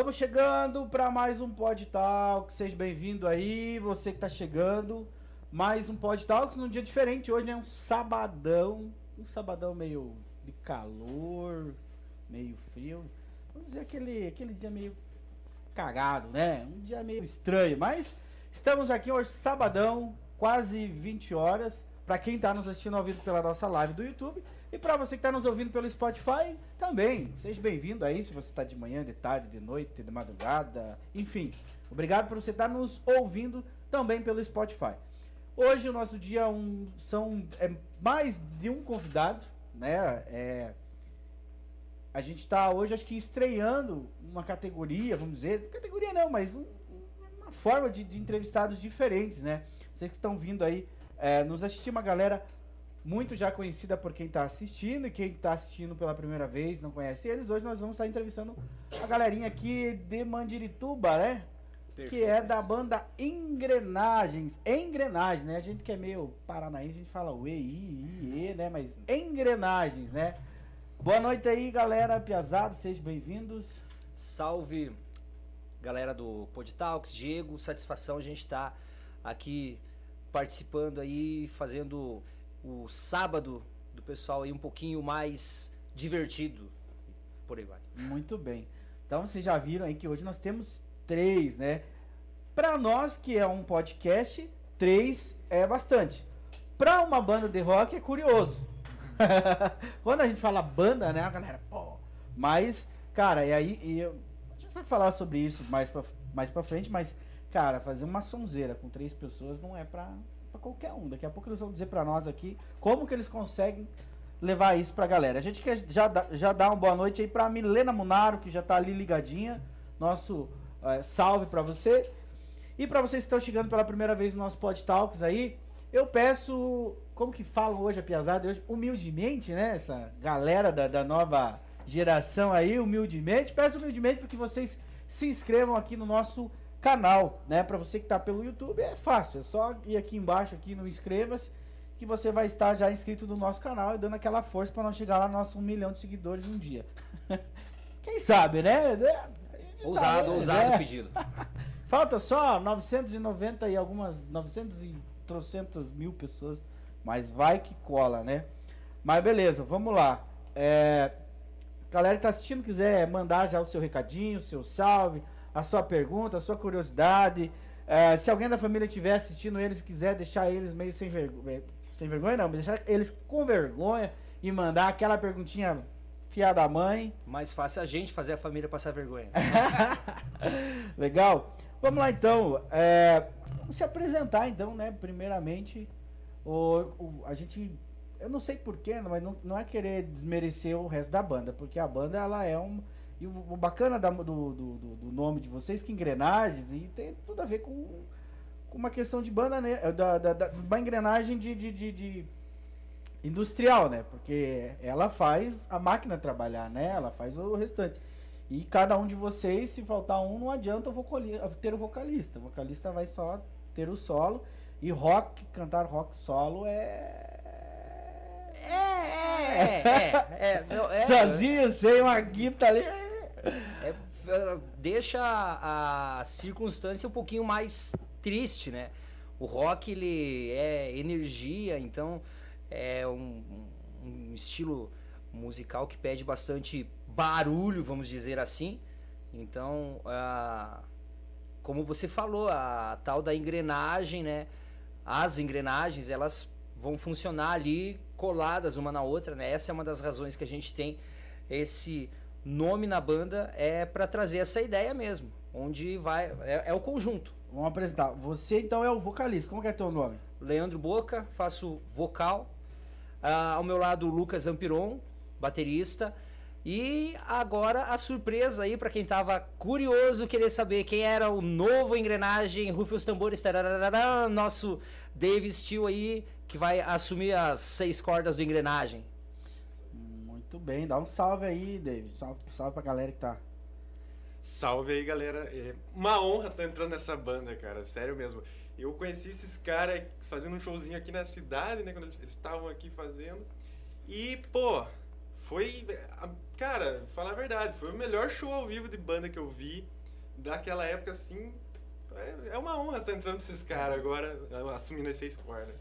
Vamos chegando para mais um Pod Talk. Seja bem-vindo aí, você que tá chegando. Mais um Pod Talks num dia diferente. Hoje é um sabadão. Um sabadão meio de calor, meio frio. Vamos dizer aquele, aquele dia meio cagado, né? Um dia meio estranho. Mas estamos aqui hoje, sabadão, quase 20 horas. Para quem tá nos assistindo ao vivo pela nossa live do YouTube. E para você que está nos ouvindo pelo Spotify, também. Seja bem-vindo aí, se você está de manhã, de tarde, de noite, de madrugada, enfim. Obrigado por você estar tá nos ouvindo também pelo Spotify. Hoje o nosso dia um, são é, mais de um convidado, né? É, a gente está hoje, acho que estreando uma categoria, vamos dizer, categoria não, mas um, uma forma de, de, entrevistados diferentes, né? Vocês que estão vindo aí é, nos assistir, uma galera muito já conhecida por quem está assistindo e quem está assistindo pela primeira vez não conhece eles. Hoje nós vamos estar entrevistando a galerinha aqui de Mandirituba, né? Perfeito. Que é da banda Engrenagens. Engrenagens, né? A gente que é meio paranaense, a gente fala o E, I, I, E, né? Mas Engrenagens, né? Boa noite aí, galera. Piazado, sejam bem-vindos. Salve, galera do Podtalks, Diego. Satisfação a gente estar tá aqui participando aí, fazendo o sábado do pessoal aí um pouquinho mais divertido. Por aí vai. Muito bem. Então vocês já viram aí que hoje nós temos três, né? Para nós que é um podcast, três é bastante. Para uma banda de rock é curioso. Quando a gente fala banda, né, a galera, pô. Mas, cara, e aí e eu, a gente vai falar sobre isso mais pra, mais pra frente, mas, cara, fazer uma sonzeira com três pessoas não é pra, para qualquer um. Daqui a pouco eles vão dizer para nós aqui como que eles conseguem levar isso pra galera. A gente quer já, já dar uma boa noite aí pra Milena Munaro, que já tá ali ligadinha. Nosso é, salve para você. E para vocês que estão chegando pela primeira vez no nosso Pod Talks aí, eu peço, como que falam hoje a piazada hoje, humildemente, né? Essa galera da, da nova geração aí, humildemente, peço humildemente para que vocês se inscrevam aqui no nosso canal, né? Para você que está pelo YouTube é fácil, é só ir aqui embaixo aqui no inscreva-se que você vai estar já inscrito no nosso canal e dando aquela força para nós chegar lá no nosso um milhão de seguidores um dia. Quem sabe, né? É, ousado, tá, ousado né? pedido. Falta só 990 e algumas 900 e trocentas mil pessoas, mas vai que cola, né? Mas beleza, vamos lá. É, galera que tá assistindo quiser mandar já o seu recadinho, o seu salve, a sua pergunta, a sua curiosidade. É, se alguém da família estiver assistindo eles quiser deixar eles meio sem vergonha, é, sem vergonha não, deixar eles com vergonha e mandar aquela perguntinha fiada da mãe. Mais fácil a gente fazer a família passar vergonha. Legal. Vamos lá então. É, vamos se apresentar então, né? Primeiramente, o, o, a gente, eu não sei porquê, mas não, não é querer desmerecer o resto da banda, porque a banda ela é um e o, o bacana da, do, do, do, nome de vocês, que engrenagens, e tem tudo a ver com, com uma questão de banda, né? É, da, da, da uma engrenagem de, de, de, de, industrial, né? Porque ela faz a máquina trabalhar, né? Ela faz o restante. E cada um de vocês, se faltar um, não adianta ter o vocalista. O vocalista vai só ter o solo. E rock, cantar rock solo é é, é, é, é, é, Sozinho, sem uma guita ali. É, deixa a, circunstância um pouquinho mais triste, né? O rock, ele é energia, então é um, um estilo musical que pede bastante barulho, vamos dizer assim. Então, como você falou, a tal da engrenagem, né? As engrenagens, elas vão funcionar ali coladas uma na outra, né? Essa é uma das razões que a gente tem esse nome na banda é para trazer essa ideia mesmo, onde vai é, é, o conjunto. Vamos apresentar. Você então é o vocalista. Como é, é teu nome? Leandro Boca, faço vocal. Ah, ao meu lado Lucas Ampiron, baterista. E agora a surpresa aí para quem tava curioso querer saber quem era o novo engrenagem Rufe os tambores, tararara, nosso Dave Steele aí que vai assumir as seis cordas do engrenagem. Muito bem, dá um salve aí, David. Salve, salve pra galera que tá. Salve aí, galera. É uma honra estar tá entrando nessa banda, cara. Sério mesmo. Eu conheci esses caras fazendo um showzinho aqui na cidade, né? Quando eles estavam aqui fazendo. E, pô, foi. Cara, falar a verdade, foi o melhor show ao vivo de banda que eu vi. daquela época, assim, é, é uma honra estar entrando pra esses caras agora, assumindo esse score, né?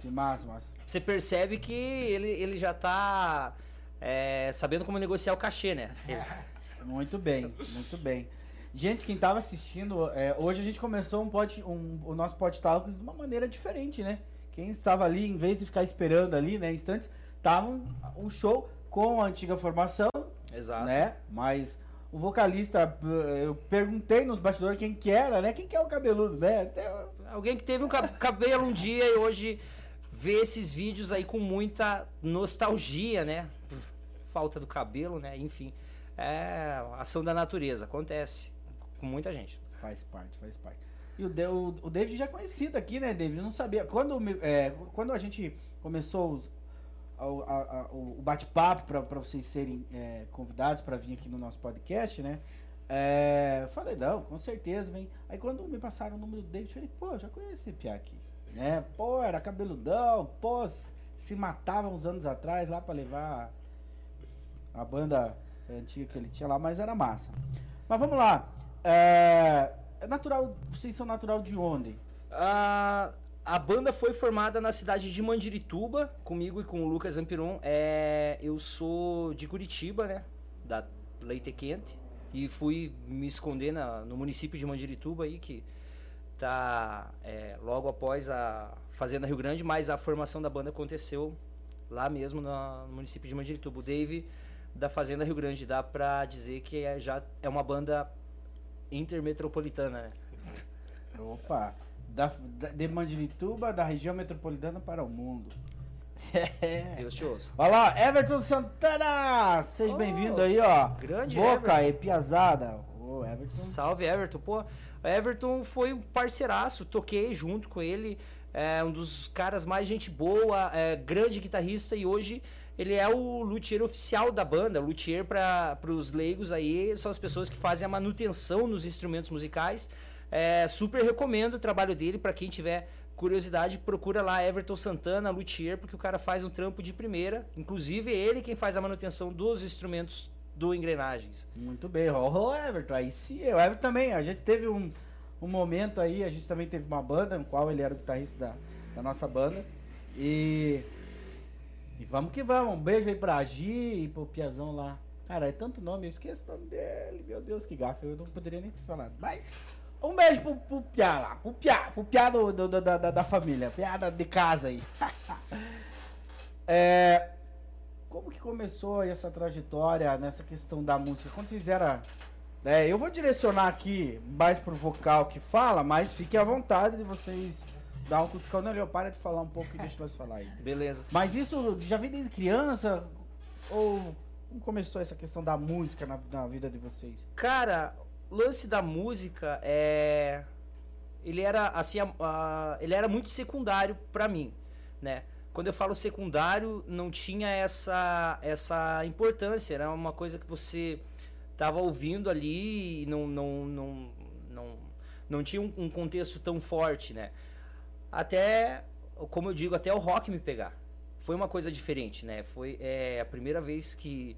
Que massa, massa. Você percebe que ele, ele já tá é, sabendo como negociar o cachê, né? Muito bem, muito bem. Gente, quem tava assistindo, é, hoje a gente começou um pod, um, o nosso Pod Talks de uma maneira diferente, né? Quem estava ali, em vez de ficar esperando ali, né, instantes, tava um, um show com a antiga formação, Exato. né? Mas o vocalista, eu perguntei nos bastidores quem que era, né? Quem que é o cabeludo, né? Até, Alguém que teve um ca- cabelo um dia e hoje vê esses vídeos aí com muita nostalgia, né? Falta do cabelo, né? Enfim. É ação da natureza, acontece com muita gente. Faz parte, faz parte. E o, o, o David já é conhecido aqui, né, David? Eu não sabia. Quando, é, quando a gente começou os- o, a- a- o bate-papo para vocês serem é, convidados para vir aqui no nosso podcast, né? É, falei, não, com certeza, vem. Aí quando me passaram o número do David, eu falei, pô, já conheço esse Pia aqui. Né? Pô, era cabeludão, pô, se matava uns anos atrás lá para levar a banda antiga que ele tinha lá, mas era massa. Mas vamos lá. É, é natural, vocês são natural de onde? A, banda foi formada na cidade de Mandirituba, comigo e com o Lucas Ampiron. É, eu sou de Curitiba, né? Da Leite Quente. E fui me esconder na- no município de Mandirituba aí, que tá é, logo após a Fazenda Rio Grande, mas a formação da banda aconteceu lá mesmo no município de Mandirituba. O Dave da Fazenda Rio Grande, dá pra dizer que é, já é uma banda intermetropolitana, né? Opa! Da, da- de Mandirituba, da região metropolitana para o mundo. Deus te ouça. Olha lá, Everton Santana! Seja Oh, bem-vindo aí, ó. grande Boca e Piazada. Ô, Everton. Salve Everton, pô. Everton foi um parceiraço, toquei junto com ele, é um dos caras mais gente boa, é, grande guitarrista e hoje ele é o luthier oficial da banda. Luthier para os leigos aí são as pessoas que fazem a manutenção nos instrumentos musicais. É, super recomendo o trabalho dele para quem tiver curiosidade, procura lá Everton Santana, luthier, porque o cara faz um trampo de primeira. Inclusive ele quem faz a manutenção dos instrumentos do engrenagens. Muito bem, ó, Everton, aí sim, o Everton também, a gente teve um, um momento aí, a gente também teve uma banda, no qual ele era o guitarrista da, da nossa banda, e, e vamos que vamos, um beijo aí pra Gi e pro Piazão lá, cara, é tanto nome, eu esqueço o nome dele, meu Deus, que gafa, eu não poderia nem te falar, mas um beijo pro, pro Piá lá, pro Piá, pro Piá do, do- do- da, da, família, Piá da- de casa aí. é... Como que começou essa trajetória nessa questão da música? Quando vocês eram. É, eu vou direcionar aqui mais pro vocal que fala, mas fique à vontade de vocês dar um cutucão ali. ó, Para de falar um pouco e deixa nós falar aí. Beleza. Mas isso já vem desde criança? Ou como começou essa questão da música na, na vida de vocês? Cara, o lance da música é. Ele era assim, a- a- ele era muito secundário pra mim, né? Quando eu falo secundário, não tinha essa essa importância, era uma coisa que você tava ouvindo ali e não não não não, não tinha um, um contexto tão forte, né? Até, como eu digo, até o rock me pegar. Foi uma coisa diferente, né? Foi é, a primeira vez que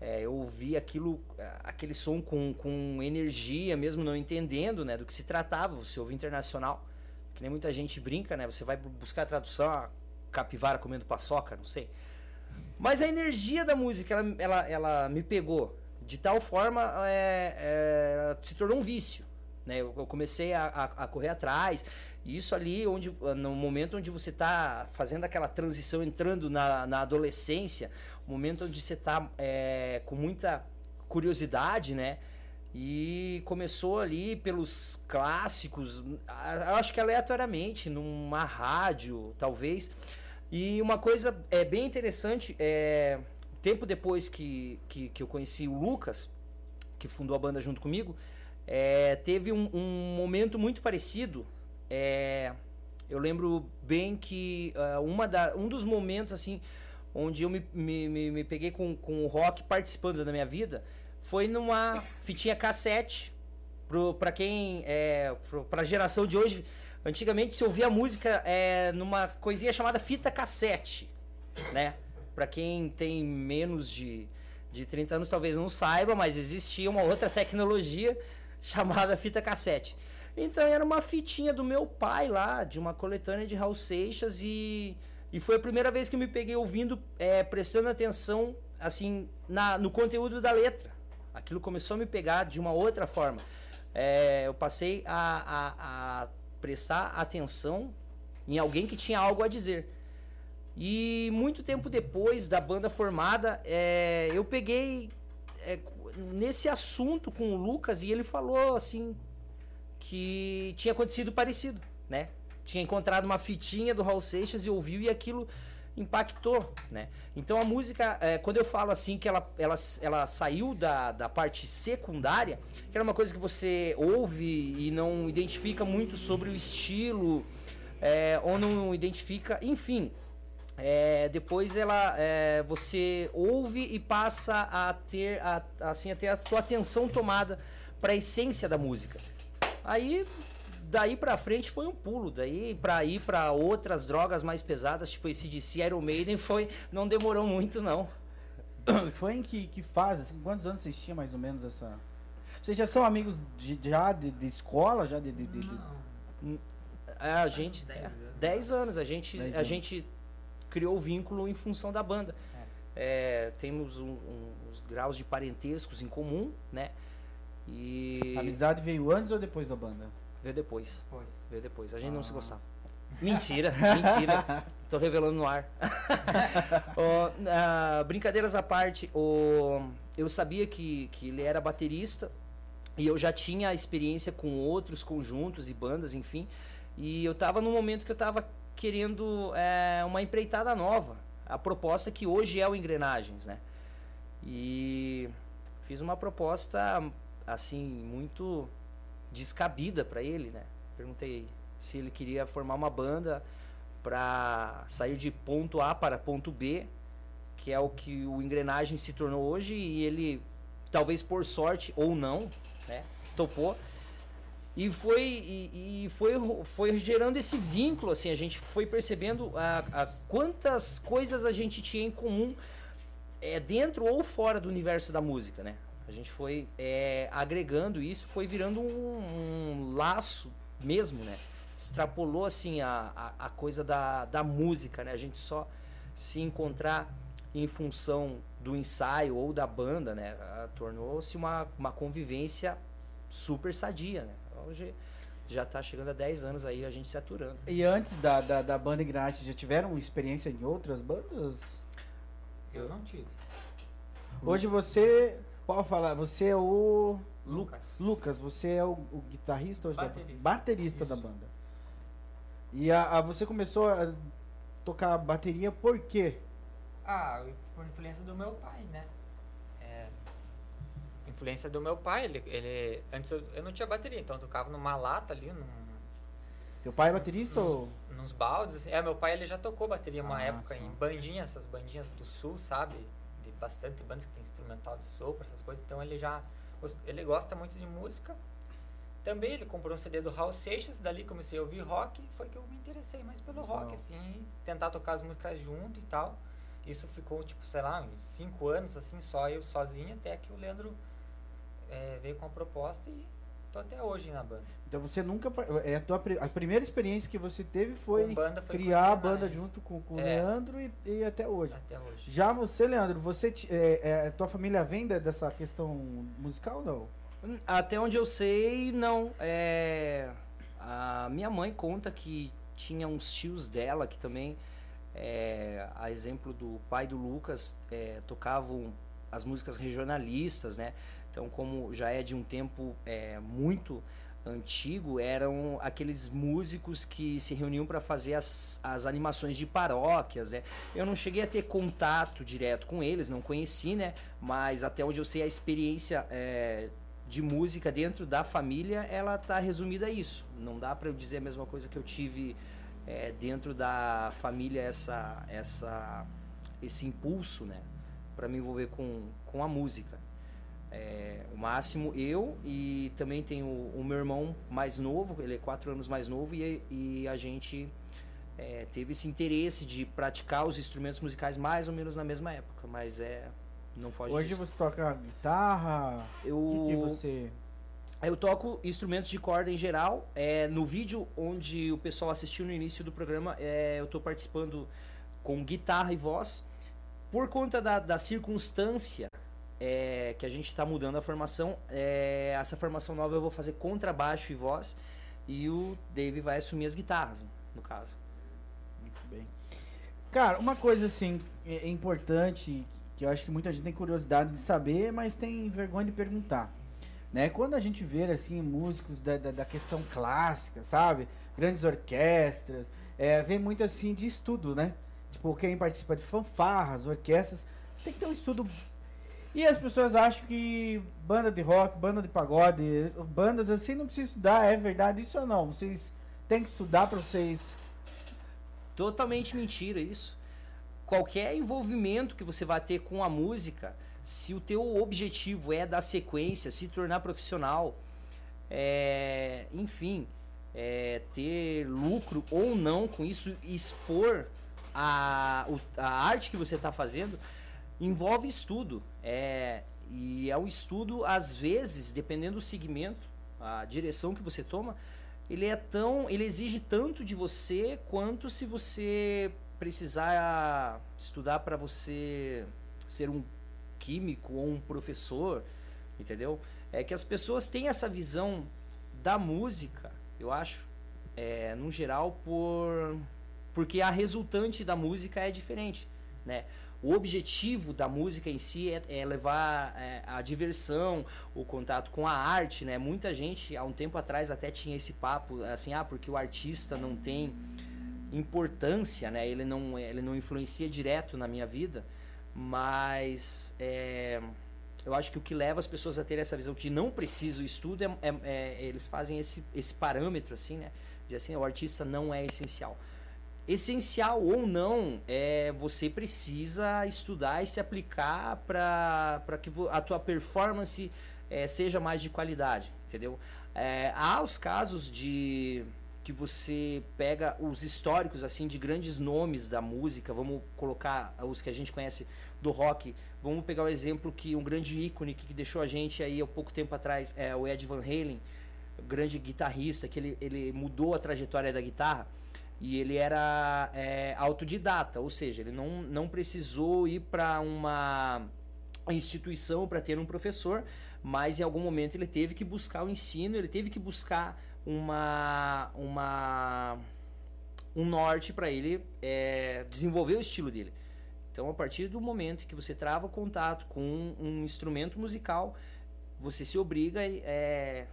é, eu ouvi aquilo, é, aquele som com, com energia, mesmo não entendendo né, do que se tratava. Você ouve internacional, que nem muita gente brinca, né? Você vai bu- buscar a tradução, a capivara comendo paçoca, não sei. Mas a energia da música, ela, ela, ela me pegou de tal forma, é, é, se tornou um vício. Né? Eu, eu comecei a, a, a correr atrás. Isso ali, onde, no momento onde você está fazendo aquela transição, entrando na, na adolescência, momento onde você está com muita curiosidade, né? E começou ali pelos clássicos, a- eu acho que aleatoriamente, numa rádio, talvez. E uma coisa é bem interessante, é, tempo depois que, que, que eu conheci o Lucas, que fundou a banda junto comigo, é, teve um, um momento muito parecido. É, eu lembro bem que ah, uma da, um dos momentos assim onde eu me, me, me, me peguei com, com o rock participando da minha vida foi numa fitinha cassete. Pro, pra quem. É, pro, pra geração de hoje, antigamente se ouvia música é, numa coisinha chamada fita cassete, né? Pra quem tem menos de, de 30 anos talvez não saiba, mas existia uma outra tecnologia chamada fita cassete. Então era uma fitinha do meu pai lá, de uma coletânea de Raul Seixas e, e foi a primeira vez que eu me peguei ouvindo, é, prestando atenção assim na, no conteúdo da letra. Aquilo começou a me pegar de uma outra forma. É, eu passei a, a, a prestar atenção em alguém que tinha algo a dizer. E muito tempo depois da banda formada, é, eu peguei é, nesse assunto com o Lucas e ele falou assim que tinha acontecido parecido, né? Tinha encontrado uma fitinha do Raul Seixas e ouviu e aquilo impactou, né? Então a música, é, quando eu falo assim que ela, ela, ela saiu da, da parte secundária, que era uma coisa que você ouve e não identifica muito sobre o estilo, é, ou não identifica, enfim. É, depois ela é, você ouve e passa a ter a, assim a ter a tua atenção tomada para a essência da música. Aí daí pra frente foi um pulo. Daí pra ir pra outras drogas mais pesadas, tipo esse DC Iron Maiden, foi, não demorou muito, não. Foi em que, que fase? Assim, quantos anos vocês tinham mais ou menos essa. Vocês já são amigos de, já de, de escola? Já de. de, de, de... A gente. 10 anos. A gente, Dez a anos. gente criou o vínculo em função da banda. É, temos um- um- uns graus de parentescos em comum, né? E. A amizade veio antes ou depois da banda? Veio depois. Pois. Veio depois. A gente não se Ah. gostava. Mentira, mentira. Tô revelando no ar. Ah, brincadeiras à parte, ó, eu sabia que, que ele era baterista e eu já tinha experiência com outros conjuntos e bandas, enfim. E eu tava num momento que eu tava querendo é, uma empreitada nova. A proposta que hoje é o Engrenagens, né? E fiz uma proposta, assim, muito descabida para ele, né? Perguntei se ele queria formar uma banda para sair de ponto A para ponto B, que é o que o Engrenagem se tornou hoje, e ele, talvez por sorte ou não, né? Topou. E foi, e, e foi, foi gerando esse vínculo, assim, a gente foi percebendo a, a quantas coisas a gente tinha em comum é, dentro ou fora do universo da música, né? A gente foi é, agregando isso, foi virando um, um laço mesmo, né? Extrapolou, assim, a, a, a coisa da, da música, né? A gente só se encontrar em função do ensaio ou da banda, né? Ah, Tornou-se uma, uma convivência super sadia, né? Hoje já tá chegando a 10 anos aí a gente se aturando. E antes da, da, da banda Ignite, já tiveram experiência em outras bandas? Eu não tive. Hoje você. Pode falar, você é o. Lucas. Lucas, você é o, o guitarrista hoje da banda? Baterista. Baterista da banda. E a, a- você começou a tocar bateria por quê? Ah, por influência do meu pai, né? É, influência do meu pai, ele, ele antes eu, eu não tinha bateria, então eu tocava numa lata ali, num, Teu pai é baterista nos, ou. nos baldes. Assim. É, meu pai ele já tocou bateria uma Ah, época sim. em bandinhas, essas bandinhas do sul, sabe? Bastante bandas que tem instrumental de sopro, essas coisas. Então ele já ele gosta muito de música. Também ele comprou um CD do Raul Seixas, dali comecei a ouvir rock, foi que eu me interessei mais pelo rock, assim, tentar tocar as músicas junto e tal. Isso ficou, tipo, sei lá, uns cinco anos, assim, só eu sozinho, até que o Leandro eh, veio com a proposta e tô até hoje na banda. Então você nunca. É a, tua, a primeira experiência que você teve foi banda foi criar a banda junto com, com o É. Leandro e, e até hoje. Até hoje. Já você, Leandro, você é, é, tua família vem dessa questão musical não? Até onde eu sei, não. É, a minha mãe conta que tinha uns tios dela que também, é, a exemplo do pai do Lucas, é, tocavam as músicas regionalistas, né? Então, como já é de um tempo é, muito antigo, eram aqueles músicos que se reuniam para fazer as, as animações de paróquias, né? Eu não cheguei a ter contato direto com eles, não conheci, né? Mas até onde eu sei a experiência é, de música dentro da família, ela tá resumida a isso. Não dá para eu dizer a mesma coisa que eu tive é, dentro da família essa essa esse impulso, né, para me envolver com com a música. É, o máximo eu e também tenho o, meu irmão mais novo, ele é quatro anos mais novo e, e a gente é, teve esse interesse de praticar os instrumentos musicais mais ou menos na mesma época, mas é não foge Hoje disso. você toca guitarra. Eu O que, que você. Eu toco instrumentos de corda em geral. É, no vídeo onde o pessoal assistiu no início do programa, é, eu estou participando com guitarra e voz. Por conta da, da circunstância é, que a gente está mudando a formação, é, essa formação nova eu vou fazer contrabaixo e voz. E o Dave vai assumir as guitarras, no caso. Muito bem. Cara, uma coisa assim é, é importante que eu acho que muita gente tem curiosidade de saber, mas tem vergonha de perguntar. Né? Quando a gente vê assim músicos da, da, da questão clássica, sabe? Grandes orquestras, é, vem muito assim de estudo, né? Tipo, quem participa de fanfarras, orquestras, tem que ter um estudo. E as pessoas acham que banda de rock, banda de pagode, bandas assim não precisa estudar, é verdade isso ou não? Vocês têm que estudar para vocês. Totalmente mentira isso. Qualquer envolvimento que você vai ter com a música, se o teu objetivo é dar sequência, se tornar profissional, é, enfim, é, ter lucro ou não com isso, expor a, a arte que você está fazendo, envolve estudo. É, e é um estudo, às vezes, dependendo do segmento, a direção que você toma, ele é tão. ele exige tanto de você quanto se você precisar estudar para você ser um químico ou um professor, entendeu? É que as pessoas têm essa visão da música, eu acho, é, no geral, por porque a resultante da música é diferente, né? O objetivo da música em si é, é levar é, a diversão, o contato com a arte, né? Muita gente, há um tempo atrás, até tinha esse papo, assim, ah, porque o artista não tem importância, né? Ele não, ele não influencia direto na minha vida. Mas é, eu acho que o que leva as pessoas a ter essa visão de não preciso estudo é, é, é, eles fazem esse, esse parâmetro assim, né? De assim, o artista não é essencial. Essencial ou não, é você precisa estudar e se aplicar para que a tua performance é, seja mais de qualidade, entendeu? É, há os casos de que você pega os históricos assim de grandes nomes da música, vamos colocar os que a gente conhece do rock, vamos pegar o exemplo que um grande ícone que deixou a gente aí há pouco tempo atrás é o Ed Van Halen, grande guitarrista que ele, ele mudou a trajetória da guitarra e ele era é, autodidata, ou seja, ele não, não precisou ir para uma instituição para ter um professor, mas em algum momento ele teve que buscar o ensino, ele teve que buscar uma, uma um norte para ele é, desenvolver o estilo dele. Então, a partir do momento que você trava o contato com um, um instrumento musical, você se obriga, é,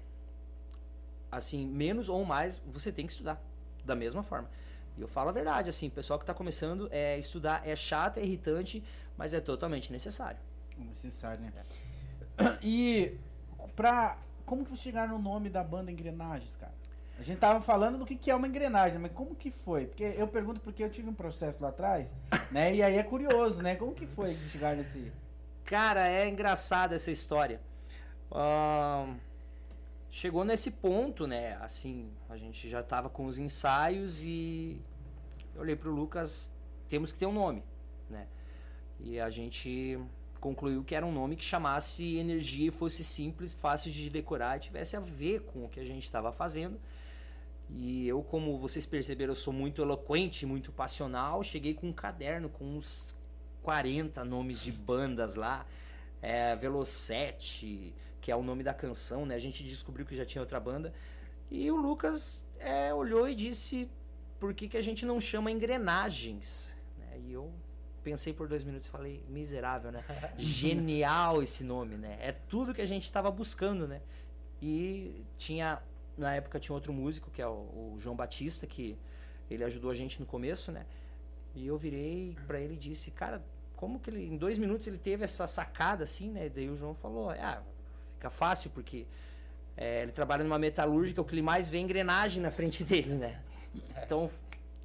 assim, menos ou mais, você tem que estudar da mesma forma. E eu falo a verdade, assim, o pessoal que está começando é estudar é chato, é irritante, mas é totalmente necessário. Necessário, né? É. E para como que vocês chegaram no nome da banda Engrenagens, cara? A gente tava falando do que, que é uma engrenagem, mas como que foi? Porque eu pergunto porque eu tive um processo lá atrás, né? E aí é curioso, né? Como que foi que chegaram nesse. Cara, é engraçada essa história. Chegou nesse ponto, né? Assim, a gente já tava com os ensaios e eu olhei pro Lucas, temos que ter um nome, né? E a gente concluiu que era um nome que chamasse energia e fosse simples, fácil de decorar e tivesse a ver com o que a gente estava fazendo. E eu, como vocês perceberam, eu sou muito eloquente, muito passional. Cheguei com um caderno com uns 40 nomes de bandas lá. É, Velocete, que é o nome da canção, né? A gente descobriu que já tinha outra banda. E o Lucas é, olhou e disse: por que, que a gente não chama engrenagens? Né? E eu pensei por dois minutos e falei, miserável, né? Genial esse nome, né? É tudo que a gente estava buscando, né? E tinha, na época tinha outro músico, que é o, o, João Batista, que ele ajudou a gente no começo, né? E eu virei para ele e disse, cara, como que ele, em dois minutos ele teve essa sacada assim, né? Daí o João falou, ah, fica fácil porque é, ele trabalha numa metalúrgica, o que ele mais vê é engrenagem na frente dele, né? Então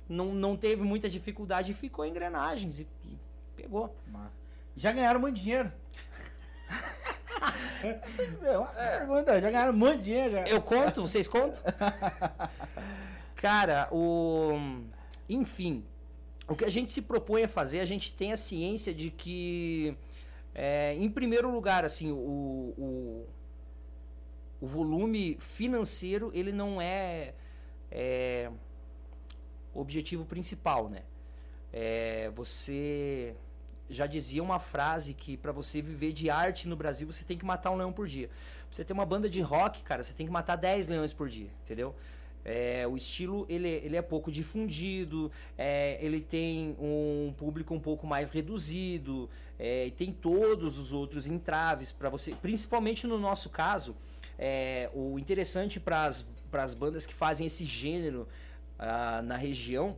não, não teve muita dificuldade e ficou engrenagens e, e pegou. Massa. Já ganharam muito dinheiro. é uma pergunta, já ganharam muito dinheiro. Já. Eu conto? Vocês contam? Cara, o. Enfim, o que a gente se propõe a fazer, a gente tem a ciência de que, é, em primeiro lugar, assim, o, o, o volume financeiro ele não é, é objetivo principal, né? É, você já dizia uma frase que para você viver de arte no Brasil você tem que matar um leão por dia. Pra você ter uma banda de rock, cara, você tem que matar 10 leões por dia, entendeu? É, o estilo ele, ele é pouco difundido, é, ele tem um público um pouco mais reduzido, é, tem todos os outros entraves para você, principalmente no nosso caso. É, o interessante para as bandas que fazem esse gênero ah, na região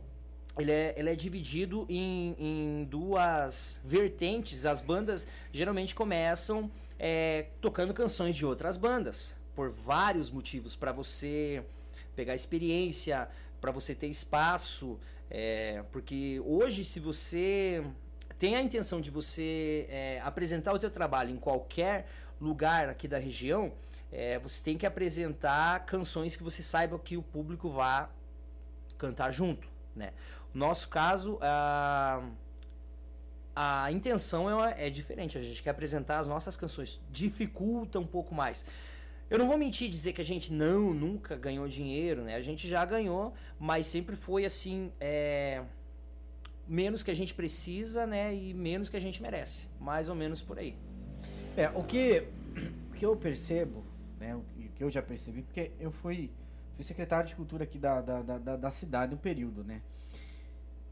ele é, ele é dividido em, em duas vertentes. As bandas geralmente começam é, tocando canções de outras bandas, por vários motivos, para você pegar experiência, para você ter espaço. É, porque hoje, se você tem a intenção de você é, apresentar o teu trabalho em qualquer lugar aqui da região, é, você tem que apresentar canções que você saiba que o público vá cantar junto, né? Nosso caso, a, a intenção é, é diferente. A gente quer apresentar as nossas canções. Dificulta um pouco mais. Eu não vou mentir dizer que a gente não, nunca ganhou dinheiro, né? A gente já ganhou, mas sempre foi assim, é, menos que a gente precisa, né? E menos que a gente merece. Mais ou menos por aí. É, o que, o que eu percebo, né? O que eu já percebi, porque eu fui, fui secretário de cultura aqui da, da, da, da cidade um período, né?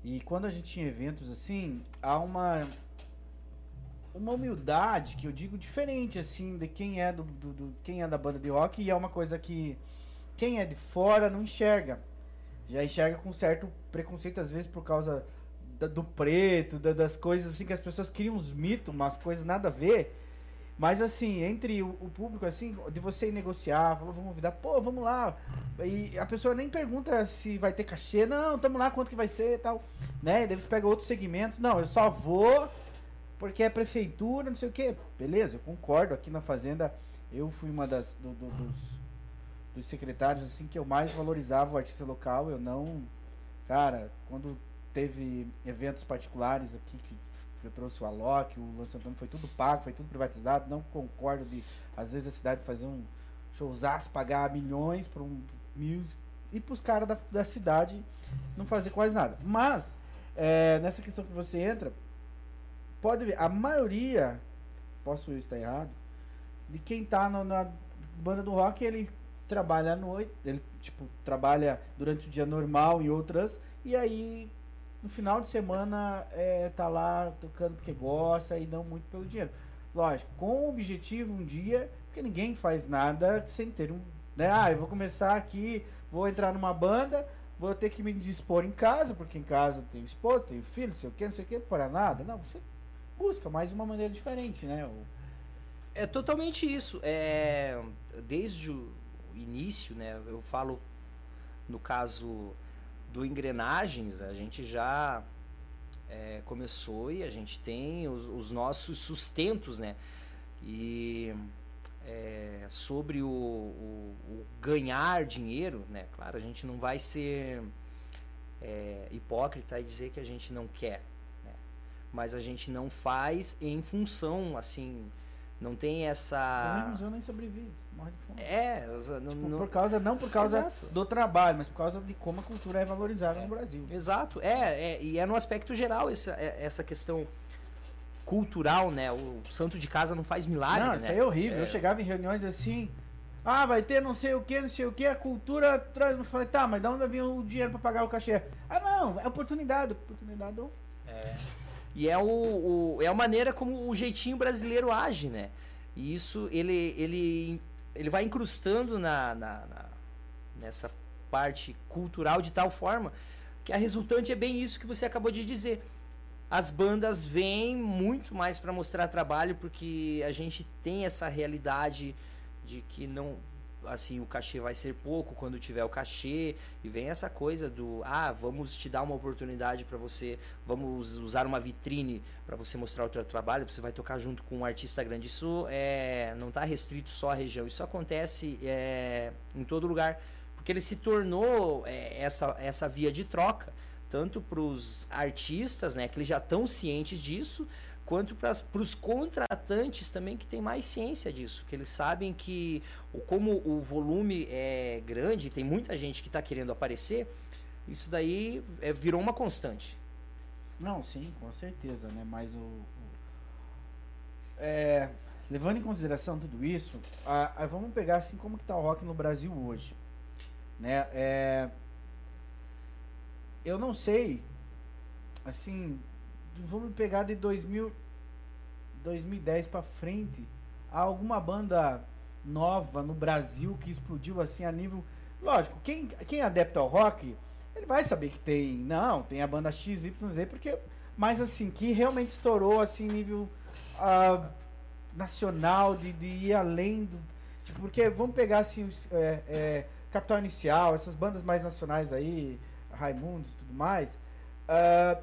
E quando a gente tinha eventos assim, há uma uma humildade que eu digo diferente assim de quem é do, do, do, quem é da banda de rock e é uma coisa que quem é de fora não enxerga. Já enxerga com certo preconceito às vezes por causa da, do preto, da, das coisas assim que as pessoas criam uns mitos, umas coisas nada a ver. Mas assim, entre o, o, público, assim, de você negociar, falou, vamos convidar, pô, vamos lá. E a pessoa nem pergunta se vai ter cachê, não, tamo lá, quanto que vai ser e tal. Né? Eles pegam outros segmentos, não, eu só vou porque é prefeitura, não sei o que. Beleza, eu concordo, aqui na Fazenda eu fui uma das do, do, dos, dos secretários assim que eu mais valorizava o artista local, eu não. Cara, quando teve eventos particulares aqui que eu trouxe o Alok, o Luan foi tudo pago, foi tudo privatizado. Não concordo de, às vezes, a cidade fazer um showzaço, pagar milhões para um mil e para os caras da, da cidade não fazer quase nada. Mas, é, nessa questão que você entra, pode ver, a maioria, posso estar errado, de quem está na banda do rock, ele trabalha à noite, ele tipo trabalha durante o dia normal e outras, e aí no final de semana é, tá lá tocando porque gosta e não muito pelo dinheiro. Lógico, com o objetivo um dia, porque ninguém faz nada sem ter um. Né? Ah, eu vou começar aqui, vou entrar numa banda, vou ter que me dispor em casa, porque em casa tenho esposa, tenho filho, não sei o que, não sei o que, para nada. Não, você busca mais uma maneira diferente, né? O... É totalmente isso. É, desde o início, né? Eu falo no caso do Engrenagens, a gente já é, começou e a gente tem os, os nossos sustentos, né? E é, sobre o, o, o, ganhar dinheiro, né? Claro, a gente não vai ser é, hipócrita e dizer que a gente não quer? Mas a gente não faz em função, assim, não tem essa. Eu nem sobrevive, morre de fome. É, não, tipo, não... por causa não por causa Exato. do trabalho, mas por causa de como a cultura é valorizada é. no Brasil. Exato, é, é, e é no aspecto geral essa, é, essa questão cultural, né? O santo de casa não faz milagre, não, né? Isso aí é horrível. Eu é. chegava em reuniões assim, ah, vai ter não sei o que, não sei o que, a cultura traz. Eu falei, tá, mas da onde vem o dinheiro para pagar o cachê? Ah, não, é oportunidade. Oportunidade. É. E é, o, o, é a maneira como o jeitinho brasileiro age, né? E isso ele, ele, ele vai incrustando na, na, na, nessa parte cultural de tal forma que a resultante é bem isso que você acabou de dizer. As bandas vêm muito mais para mostrar trabalho porque a gente tem essa realidade de que não assim, o cachê vai ser pouco quando tiver o cachê. E vem essa coisa do, ah, vamos te dar uma oportunidade para você, vamos usar uma vitrine para você mostrar o seu trabalho, você vai tocar junto com um artista grande. Isso é, não está restrito só à região, isso acontece é, em todo lugar, porque ele se tornou é, essa, essa via de troca, tanto para os artistas, né, que eles já estão cientes disso, quanto para os contratantes também que têm mais ciência disso, que eles sabem que como o volume é grande, tem muita gente que está querendo aparecer, isso daí é, virou uma constante. Não, sim, com certeza, né? Mas o. o- é, levando em consideração tudo isso, a- a- vamos pegar assim como que tá o rock no Brasil hoje. Né? É, eu não sei, assim, vamos pegar de 2000, 2010 pra frente, há alguma banda nova no Brasil que explodiu assim a nível. Lógico, quem, quem é adepto ao rock, ele vai saber que tem. Não, tem a banda XYZ, porque. Mas assim, que realmente estourou assim, nível ah, nacional, de, de ir além do. Tipo, porque vamos pegar assim, os, é, é, Capital Inicial, essas bandas mais nacionais aí, Raimundos e tudo mais. ah,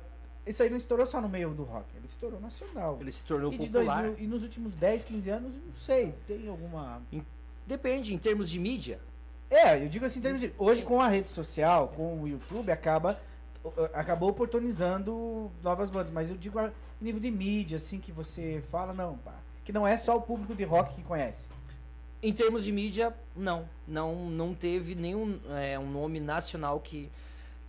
isso aí não estourou só no meio do rock, ele estourou nacional. Ele se tornou E, popular. 2000 e nos últimos 10, 15 anos, não sei, tem alguma. Depende, em termos de mídia. É, eu digo assim em termos de. Hoje com a rede social, com o YouTube, acaba. Acabou oportunizando novas bandas, mas eu digo a nível de mídia, assim, que você fala, não, pá, que não é só o público de rock que conhece. Em termos de mídia, não. Não, não teve nenhum é, um nome nacional que,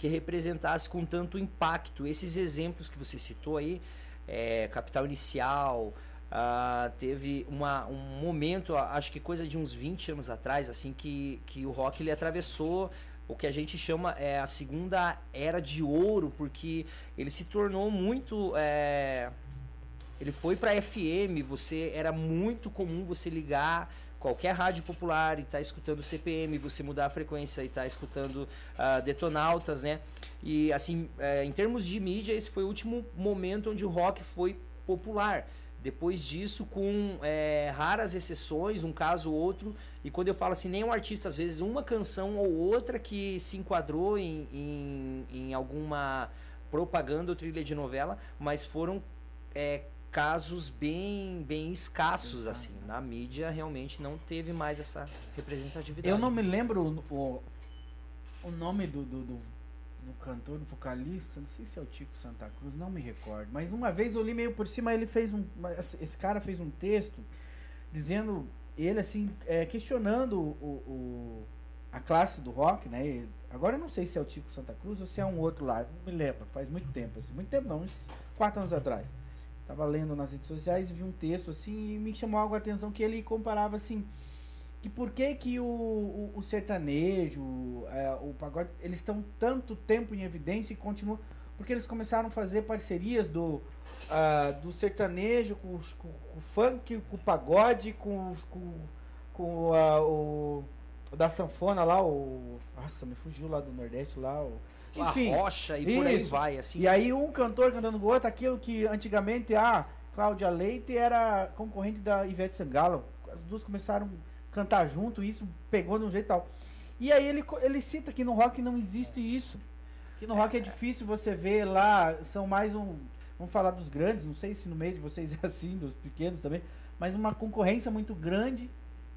que representasse com tanto impacto. Esses exemplos que você citou aí, é, Capital Inicial, ah, teve uma, um momento, acho que coisa de uns 20 anos atrás, assim, que, que o rock ele atravessou o que a gente chama é a segunda era de ouro, porque ele se tornou muito. é, ele foi para FM, você era muito comum você ligar qualquer rádio popular e tá escutando CPM, você mudar a frequência e tá escutando ah, detonautas, né? E assim, é, em termos de mídia, esse foi o último momento onde o rock foi popular. Depois disso, com é, raras exceções, um caso ou outro, e quando eu falo assim, nem um artista, às vezes uma canção ou outra que se enquadrou em, em, em alguma propaganda ou trilha de novela, mas foram é, casos bem, bem escassos, assim. Na mídia, realmente não teve mais essa representatividade. Eu não me lembro o, o, nome do, do, do, do cantor, do vocalista, não sei se é o Tico Santa Cruz, não me recordo. Mas uma vez eu li meio por cima, ele fez um. Esse cara fez um texto dizendo, ele assim, é, questionando o, o- a classe do rock, né? Ele- agora eu não sei se é o Tico Santa Cruz ou se é um outro lá, não me lembro, faz muito tempo, assim, muito tempo não, uns quatro anos atrás. Tava lendo nas redes sociais e vi um texto assim e me chamou algo a atenção que ele comparava assim que por que que o, o, o sertanejo, é, o pagode, eles estão tanto tempo em evidência e continuam porque eles começaram a fazer parcerias do ah, do sertanejo com, com, com o funk, com o pagode, com com, com o, o da sanfona lá, o nossa, me fugiu lá do Nordeste lá, o, enfim. a rocha e por aí isso. vai, assim. E aí um cantor cantando com o outro, aquilo que antigamente a Cláudia Leite era concorrente da Ivete Sangalo. As duas começaram a cantar junto, e isso pegou de um jeito tal. E aí ele, ele cita que no rock não existe isso. Que no rock é difícil você ver lá, são mais um. Vamos falar dos grandes, não sei se no meio de vocês é assim, dos pequenos também, mas uma concorrência muito grande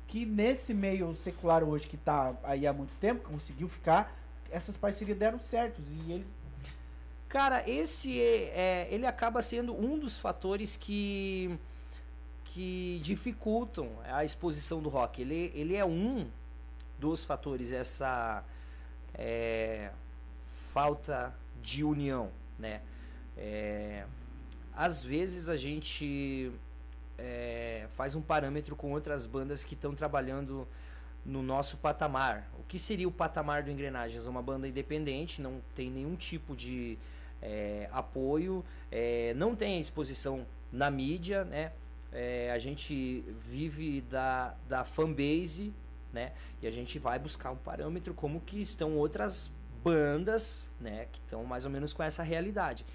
que nesse meio secular hoje que tá aí há muito tempo, conseguiu ficar, essas parcerias deram certos. E ele Cara, esse é, é- ele acaba sendo um dos fatores que que dificultam a exposição do rock. Ele, ele é um dos fatores essa é, falta de união, né? É, às vezes a gente é, faz um parâmetro com outras bandas que estão trabalhando no nosso patamar. Que seria o patamar do Engrenagens? Uma banda independente, não tem nenhum tipo de é, apoio, é, não tem exposição na mídia, né? É, a gente vive da, da fanbase, né? E a gente vai buscar um parâmetro como que estão outras bandas, né? Que estão mais ou menos com essa realidade.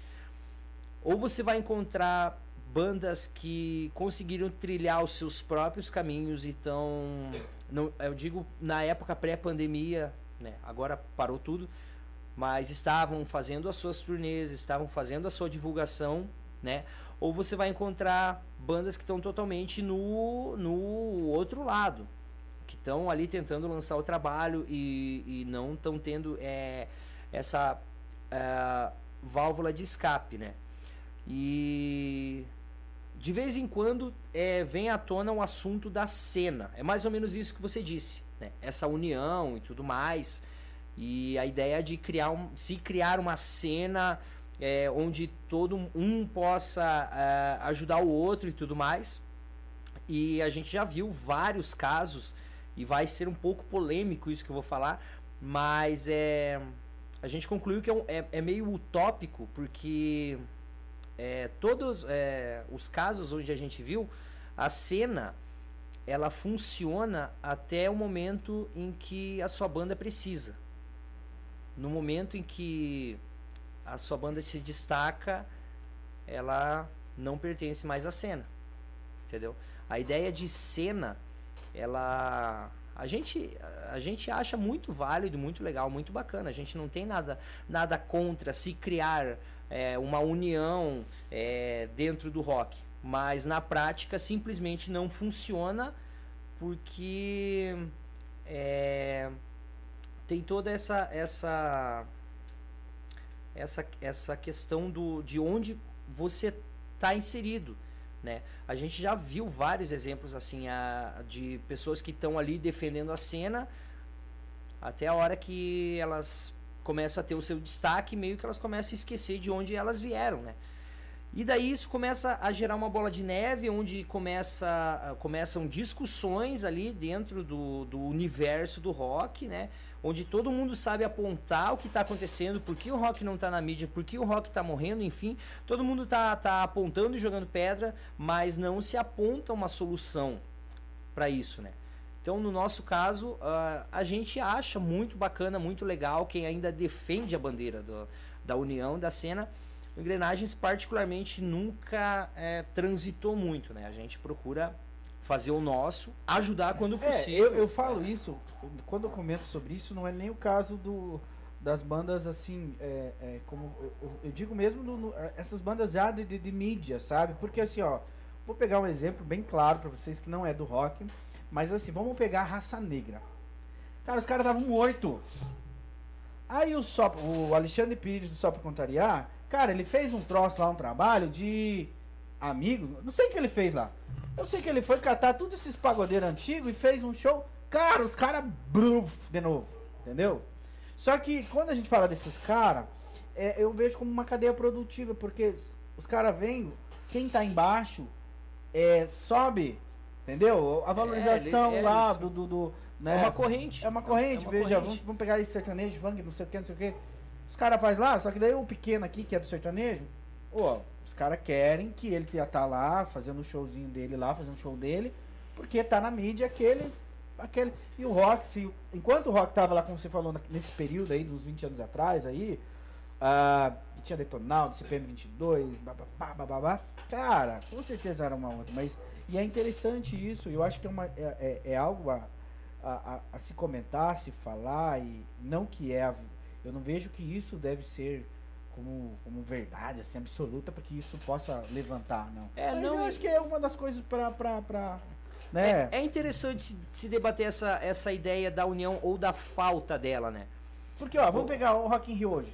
Ou você vai encontrar bandas que conseguiram trilhar os seus próprios caminhos e estão não, eu digo na época pré-pandemia, né? Agora parou tudo, mas estavam fazendo as suas turnês, estavam fazendo a sua divulgação, né? Ou você vai encontrar bandas que estão totalmente no, no outro lado, que estão ali tentando lançar o trabalho e, e não estão tendo é, essa é, válvula de escape, né? E de vez em quando é, vem à tona o assunto da cena. É mais ou menos isso que você disse, né? Essa união e tudo mais. E a ideia de criar um, se criar uma cena é, onde todo um possa é, ajudar o outro e tudo mais. E a gente já viu vários casos e vai ser um pouco polêmico isso que eu vou falar, mas é a gente concluiu que é, um, é, é meio utópico porque é, todos é, os casos onde a gente viu, a cena ela funciona até o momento em que a sua banda precisa. No momento em que a sua banda se destaca, ela não pertence mais à cena. Entendeu? A ideia de cena, ela a gente, a gente acha muito válido, muito legal, muito bacana. A gente não tem nada, nada contra se criar é, uma união é, dentro do rock. Mas na prática simplesmente não funciona porque é, tem toda essa essa essa, essa questão do, de onde você está inserido. Né? A gente já viu vários exemplos assim a, de pessoas que estão ali defendendo a cena até a hora que elas começam a ter o seu destaque, meio que elas começam a esquecer de onde elas vieram, né? E daí isso começa a gerar uma bola de neve, onde começa, começam discussões ali dentro do, do universo do rock, né? Onde todo mundo sabe apontar o que está acontecendo, por que o rock não está na mídia, por que o rock está morrendo, enfim. Todo mundo está tá apontando e jogando pedra, mas não se aponta uma solução para isso, né? Então, no nosso caso, uh, a gente acha muito bacana, muito legal quem ainda defende a bandeira do, da união, da cena. Engrenagens, particularmente, nunca é, transitou muito, né? A gente procura fazer o nosso, ajudar quando é, possível. Eu, eu falo isso, quando eu comento sobre isso, não é nem o caso do, das bandas assim, é, é, como eu, eu, digo mesmo, do, no, essas bandas já de, de, de mídia, sabe? Porque assim, ó, vou pegar um exemplo bem claro para vocês que não é do rock mas assim, vamos pegar a raça negra. Cara, os caras estavam morto. Aí o, Sop, o Alexandre Pires do Só pra Contrariar, cara, ele fez um troço lá, um trabalho de amigos. Não sei o que ele fez lá. Eu sei que ele foi catar todos esses pagodeiros antigos e fez um show. Cara, os caras de novo. Entendeu? Só que quando a gente fala desses caras, é, eu vejo como uma cadeia produtiva, porque os caras vêm, quem tá embaixo é, sobe Entendeu? A valorização é, é lá do, do, do, né? É uma corrente. É uma corrente, é uma veja, corrente. Vamos, vamos, pegar esse sertanejo, funk, não sei o que, não sei o que. Os caras faz lá, só que daí o pequeno aqui, que é do sertanejo, ó, os caras querem que ele tenha tá lá, fazendo um showzinho dele lá, fazendo um show dele, porque tá na mídia aquele. aquele e o rock, se, enquanto o rock tava lá, como você falou, nesse período aí, dos 20 anos atrás aí, uh, tinha Detonal, CPM 22, babá, babá, cara, com certeza era uma outra, mas e é interessante isso, eu acho que é, uma, é, é, é algo a, a, a, se comentar, se falar, e não que é. A, eu não vejo que isso deve ser como, como verdade, assim, absoluta, para que isso possa levantar, não. É, Mas não, eu acho que é uma das coisas para. Né? É, é interessante se, se debater essa, essa ideia da união ou da falta dela, né? Porque, ó, vamos pegar o Rock in Rio hoje.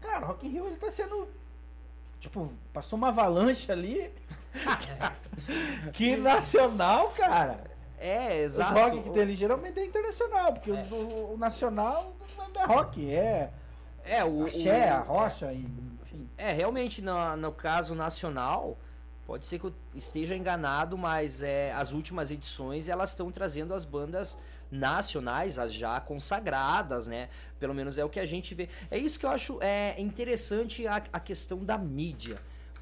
Cara, o Rock in Rio ele tá sendo Tipo, passou uma avalanche ali. que nacional, cara. É, exato. Os rock que tem ali geralmente é internacional, porque é. O, o, nacional não é rock, é. É, o. Axé, o, a rocha, enfim. É, realmente, no, no caso nacional, pode ser que eu esteja enganado, mas é, as últimas edições elas estão trazendo as bandas nacionais, as já consagradas, né? Pelo menos é o que a gente vê. É isso que eu acho é, interessante a, a questão da mídia.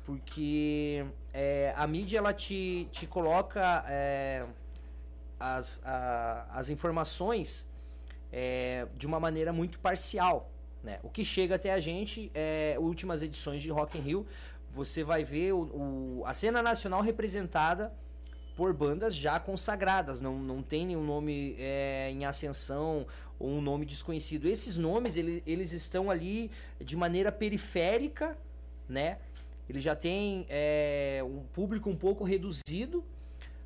Porque é, a mídia ela te, te coloca é, as, a, as informações é, de uma maneira muito parcial. Né? O que chega até a gente é últimas edições de Rock in Rio. Você vai ver o, o, a cena nacional representada por bandas já consagradas, não, não tem nenhum nome é, em ascensão ou um nome desconhecido. Esses nomes, ele, eles estão ali de maneira periférica, né? Eles já têm é, um público um pouco reduzido,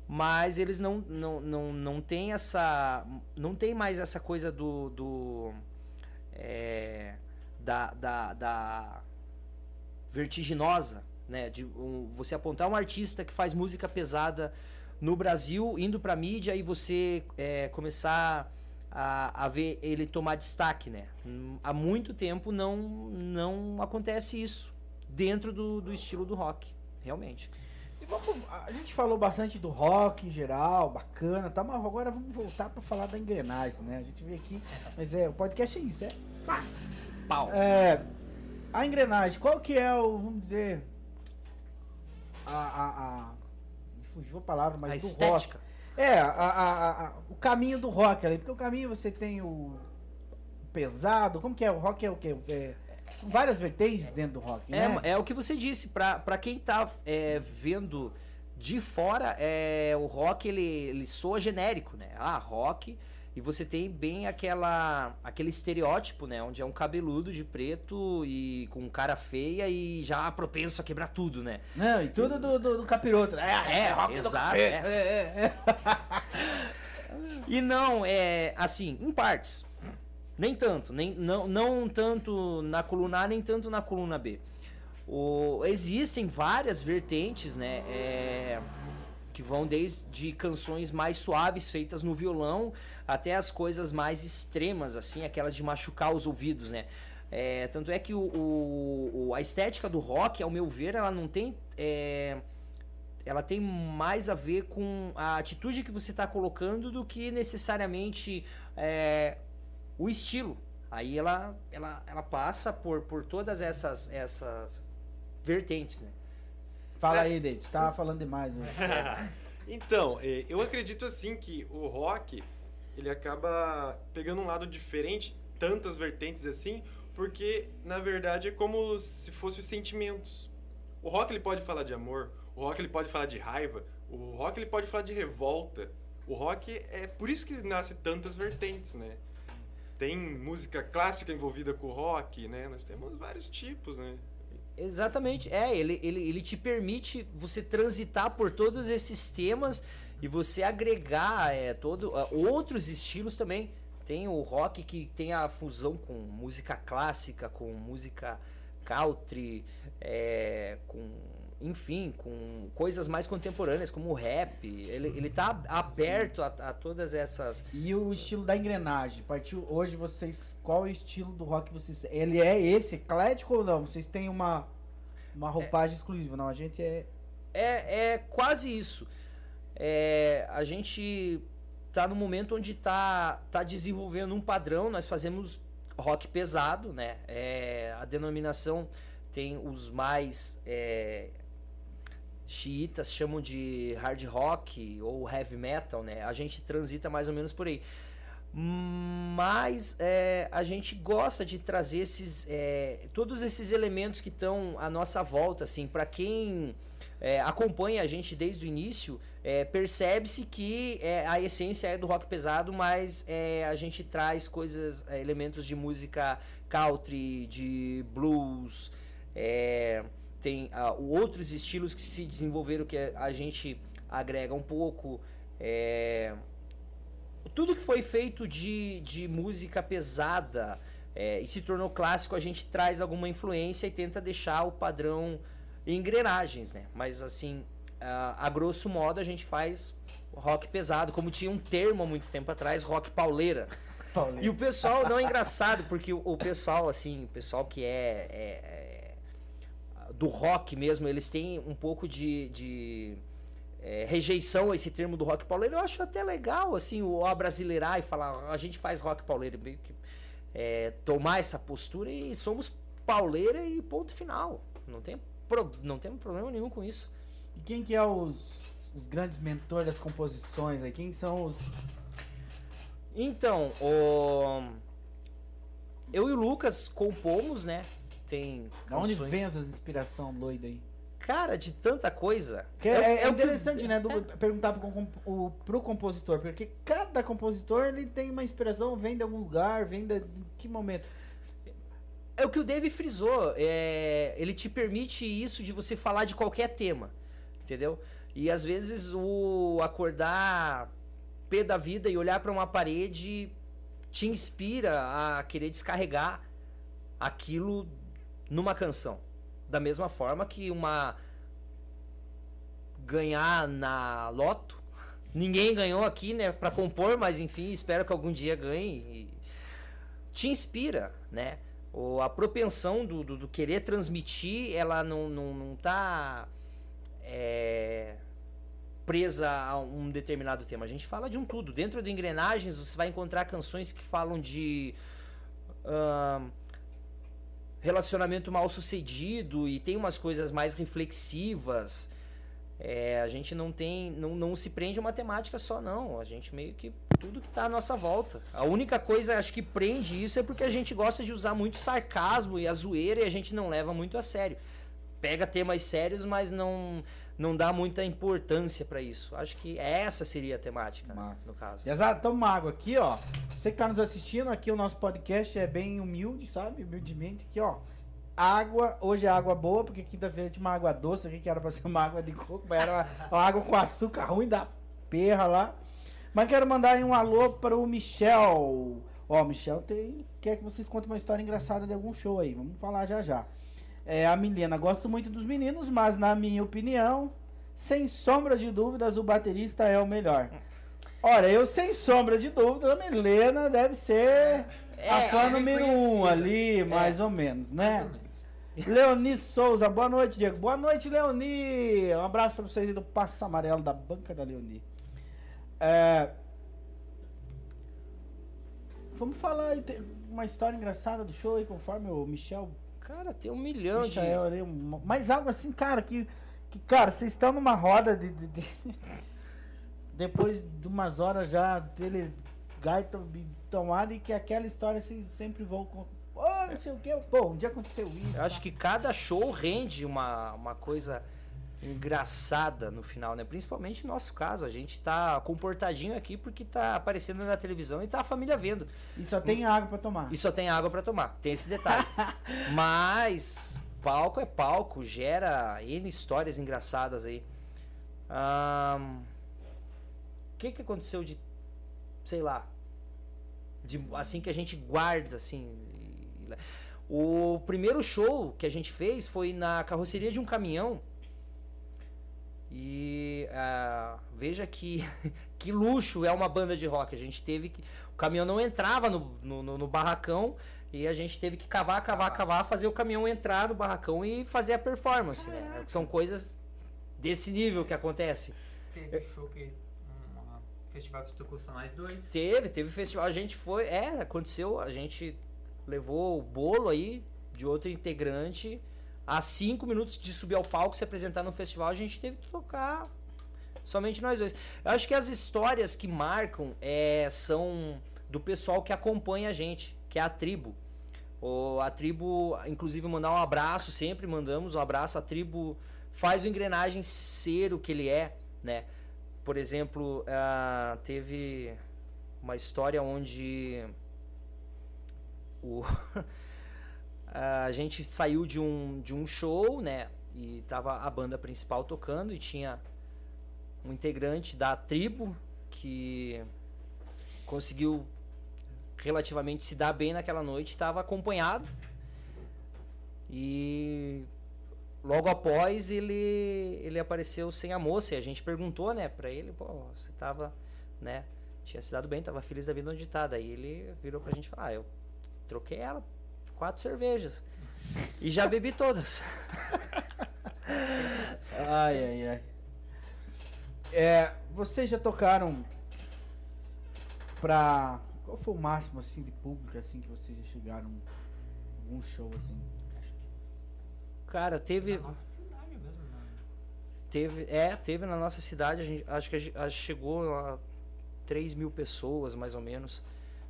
mas eles não, não, não, não tem essa. não tem mais essa coisa do. do é, da, da, da vertiginosa né? De um- você apontar um artista que faz música pesada no Brasil, indo pra mídia e você é, começar a, a ver ele tomar destaque, né? Há muito tempo não, não acontece isso dentro do, do estilo do rock, realmente. Vamos- a gente falou bastante do rock em geral, bacana, tá? Mas agora vamos voltar pra falar da engrenagem, né? A gente veio aqui, mas é, o podcast é isso, é. Pau! É, a engrenagem, qual que é o, vamos dizer, a, a, a- me fugiu a palavra, mas a do estética. rock. É, a- a- a- o caminho do rock ali, porque o caminho você tem o pesado, como que é? O rock é o quê? É, várias vertentes dentro do rock, né? É, é o que você disse, pra, pra quem tá é, vendo de fora, é, o rock ele, ele soa genérico, né? Ah, rock. E você tem bem aquela aquele estereótipo, né? Onde é um cabeludo de preto e com cara feia e já propenso a quebrar tudo, né? Não, e tudo do, do, do capiroto. É, é, rock do exato. capeta. é, é, é. E não, é assim, em partes. Nem tanto, nem, não, não tanto na coluna A, nem tanto na coluna B. O, existem várias vertentes, né? é, que vão desde canções mais suaves feitas no violão até as coisas mais extremas, assim, aquelas de machucar os ouvidos, né? É, tanto é que o, o- a estética do rock, ao meu ver, ela não tem. é, ela tem mais a ver com a atitude que você está colocando do que necessariamente é, o estilo. Aí ela, ela, ela passa por, por todas essas, essas vertentes, né? Fala aí, David, você tava falando demais. Né? Então, eh, eu acredito assim que o rock ele acaba pegando um lado diferente, tantas vertentes assim, porque na verdade é como se fossem os sentimentos. O rock ele pode falar de amor, o rock ele pode falar de raiva, o rock ele pode falar de revolta. O rock é por isso que nasce tantas vertentes, né? Tem música clássica envolvida com o rock, né? Nós temos vários tipos, né? Exatamente, é, ele, ele, ele te permite você transitar por todos esses temas e você agregar é, todo, ah, outros estilos também. Tem o rock que tem a fusão com música clássica, com música country, é, com enfim, com coisas mais contemporâneas como o rap. Ele, ele tá aberto a, a todas essas. E o estilo da engrenagem? Partiu hoje vocês. Qual é o estilo do rock vocês. Ele é esse, eclético ou não? Vocês têm uma, uma roupagem exclusiva? Não, a gente é. É, é quase isso. É, a gente tá no momento onde tá, tá desenvolvendo um padrão. Nós fazemos rock pesado, né? É, a denominação tem os mais é, xiitas chamam de hard rock ou heavy metal, né? A gente transita mais ou menos por aí. Mas é, a gente gosta de trazer esses, é, todos esses elementos que estão à nossa volta, assim, para quem é, acompanha a gente desde o início, é, percebe-se que é, a essência é do rock pesado, mas é, a gente traz coisas, é, elementos de música country, de blues, é, tem outros estilos que se desenvolveram que a gente agrega um pouco. tudo que foi feito de, de música pesada e se tornou clássico, a gente traz alguma influência e tenta deixar o padrão engrenagens, né? Mas assim, a, a grosso modo a gente faz rock pesado, como tinha um termo há muito tempo atrás, rock pauleira. E o pessoal, não é engraçado, porque o, o pessoal, assim, o pessoal que é, é- é do rock mesmo, eles têm um pouco de, de, é, rejeição a esse termo do rock pauleiro. Eu acho até legal, assim, o abrasileirar e falar, a gente faz rock pauleiro, é, tomar essa postura e somos pauleira e ponto final. Não tem, pro, não tem problema nenhum com isso. E quem que é os, os grandes mentores das composições aí? Quem são os. Então, o... eu e o Lucas compomos, né? Tem Da onde vem essas inspiração doida aí? Cara, de tanta coisa. Que é, é o que- interessante, né? do- perguntar pro, o, pro compositor, porque cada compositor ele tem uma inspiração, vem de algum lugar, vem de, de que momento. É o que o Dave frisou. É, ele te permite isso de você falar de qualquer tema. Entendeu? E às vezes o acordar pé da vida e olhar para uma parede te inspira a querer descarregar aquilo numa canção. da mesma forma que uma ganhar na loto. Ninguém ganhou aqui, né, para compor, mas enfim, espero que algum dia ganhe. Te inspira, né? Ou a propensão do, do, do querer transmitir, ela não, não, não tá é, presa a um determinado tema. A gente fala de um tudo. Dentro de engrenagens, você vai encontrar canções que falam de. ahn, relacionamento mal sucedido e tem umas coisas mais reflexivas. É, a gente não tem, não, não se prende a uma temática só, não. A gente meio que tudo que está à nossa volta. A única coisa, acho que prende isso é porque a gente gosta de usar muito sarcasmo e a zoeira e a gente não leva muito a sério. Pega temas sérios, mas não não dá muita importância para isso. Acho que essa seria a temática, né, Massa. no caso. Exato, toma uma água aqui, ó. Você que tá nos assistindo, aqui o nosso podcast é bem humilde, sabe? Humildemente aqui, ó. Água, hoje é água boa, porque quinta-feira tinha uma água doce aqui, que era pra ser uma água de coco, mas era uma, uma água com açúcar ruim da perra lá. Mas quero mandar aí um alô para o Michel. Ó, o Michel tem, quer que vocês contem uma história engraçada de algum show aí. Vamos falar já já. É, a Milena, gosto muito dos meninos, mas na minha opinião, sem sombra de dúvidas, o baterista é o melhor. Olha, eu sem sombra de dúvida, a Milena deve ser a É, fã é número um ali, mais ou menos, né? Mais ou menos. Leoni Souza, boa noite, Diego. Boa noite, Leoni. Um abraço pra vocês aí do Passo Amarelo, da banca da Leoni. É, Vamos falar uma história engraçada do show aí, conforme o Michel. Cara, tem um milhão de. Michael ali, um- mais algo assim, cara, que. que cara, vocês estão numa roda de. de- de- depois de umas horas já dele gaita tomada e que aquela história vocês sempre vão. Não sei o que. Pô, um dia aconteceu isso. Eu acho tá? que cada show rende uma, uma coisa engraçada no final, né? Principalmente no nosso caso. A gente tá comportadinho aqui porque tá aparecendo na televisão e tá a família vendo. E só tem água pra tomar. E só tem água pra tomar. Tem esse detalhe. Mas palco é palco, gera N histórias engraçadas aí. O que que aconteceu de, sei lá, de, assim que a gente guarda, assim. E- O primeiro show que a gente fez foi na carroceria de um caminhão. E ah, veja que, que luxo é uma banda de rock. A gente teve que. O caminhão não entrava no, no, no- no barracão e a gente teve que cavar, cavar, cavar, fazer o caminhão entrar no barracão e fazer a performance. Né? São coisas desse nível que acontece. Teve show que. Um festival que tocou só nós dois. Teve, teve festival. A gente foi. É, aconteceu. A gente levou o bolo aí de outro integrante. A cinco minutos de subir ao palco se apresentar no festival, a gente teve que tocar somente nós dois. Eu acho que as histórias que marcam é, são do pessoal que acompanha a gente, que é a tribo. O, a tribo, inclusive, mandar um abraço, sempre mandamos um abraço. A tribo faz o engrenagem ser o que ele é, né? Por exemplo, ah, teve uma história onde o a gente saiu de um, de um show, né? E tava a banda principal tocando e tinha um integrante da tribo que conseguiu relativamente se dar bem naquela noite, estava acompanhado. E logo após ele ele apareceu sem a moça e a gente perguntou, né, para ele, pô, você tava, né, tinha se dado bem, tava feliz da vida onde tá. Daí ele virou pra gente falou: "Ah, eu troquei ela quatro cervejas e já bebi todas". Ai, ai, ai. É, vocês já tocaram pra. Qual foi o máximo assim de público assim que vocês já chegaram? Algum show assim? Cara, teve Na nossa cidade mesmo, né? Teve, é, teve na nossa cidade, a gente, acho que a que chegou a 3 mil pessoas, mais ou menos,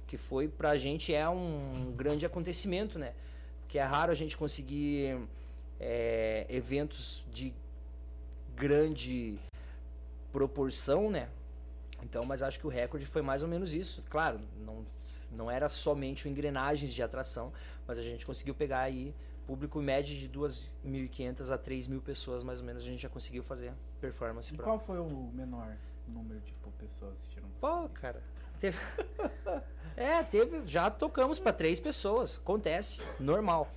que foi pra gente é um grande acontecimento, né? Porque é raro a gente conseguir é, eventos de grande proporção, né? Então, mas acho que o recorde foi mais ou menos isso. Claro, não, não era somente o engrenagens de atração, mas a gente conseguiu pegar aí público em média de 2.500 a 3.000 pessoas, mais ou menos, a gente já conseguiu fazer performance E qual foi o menor número de tipo, pessoas assistindo? Pô, cara, teve... é, teve, já tocamos pra três pessoas, acontece, normal.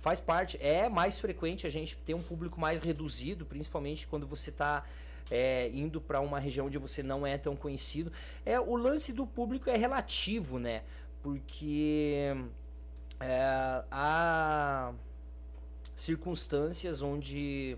faz parte. É mais frequente a gente ter um público mais reduzido, principalmente quando você está é, indo para uma região onde você não é tão conhecido. É o lance do público é relativo, né? Porque é, há circunstâncias onde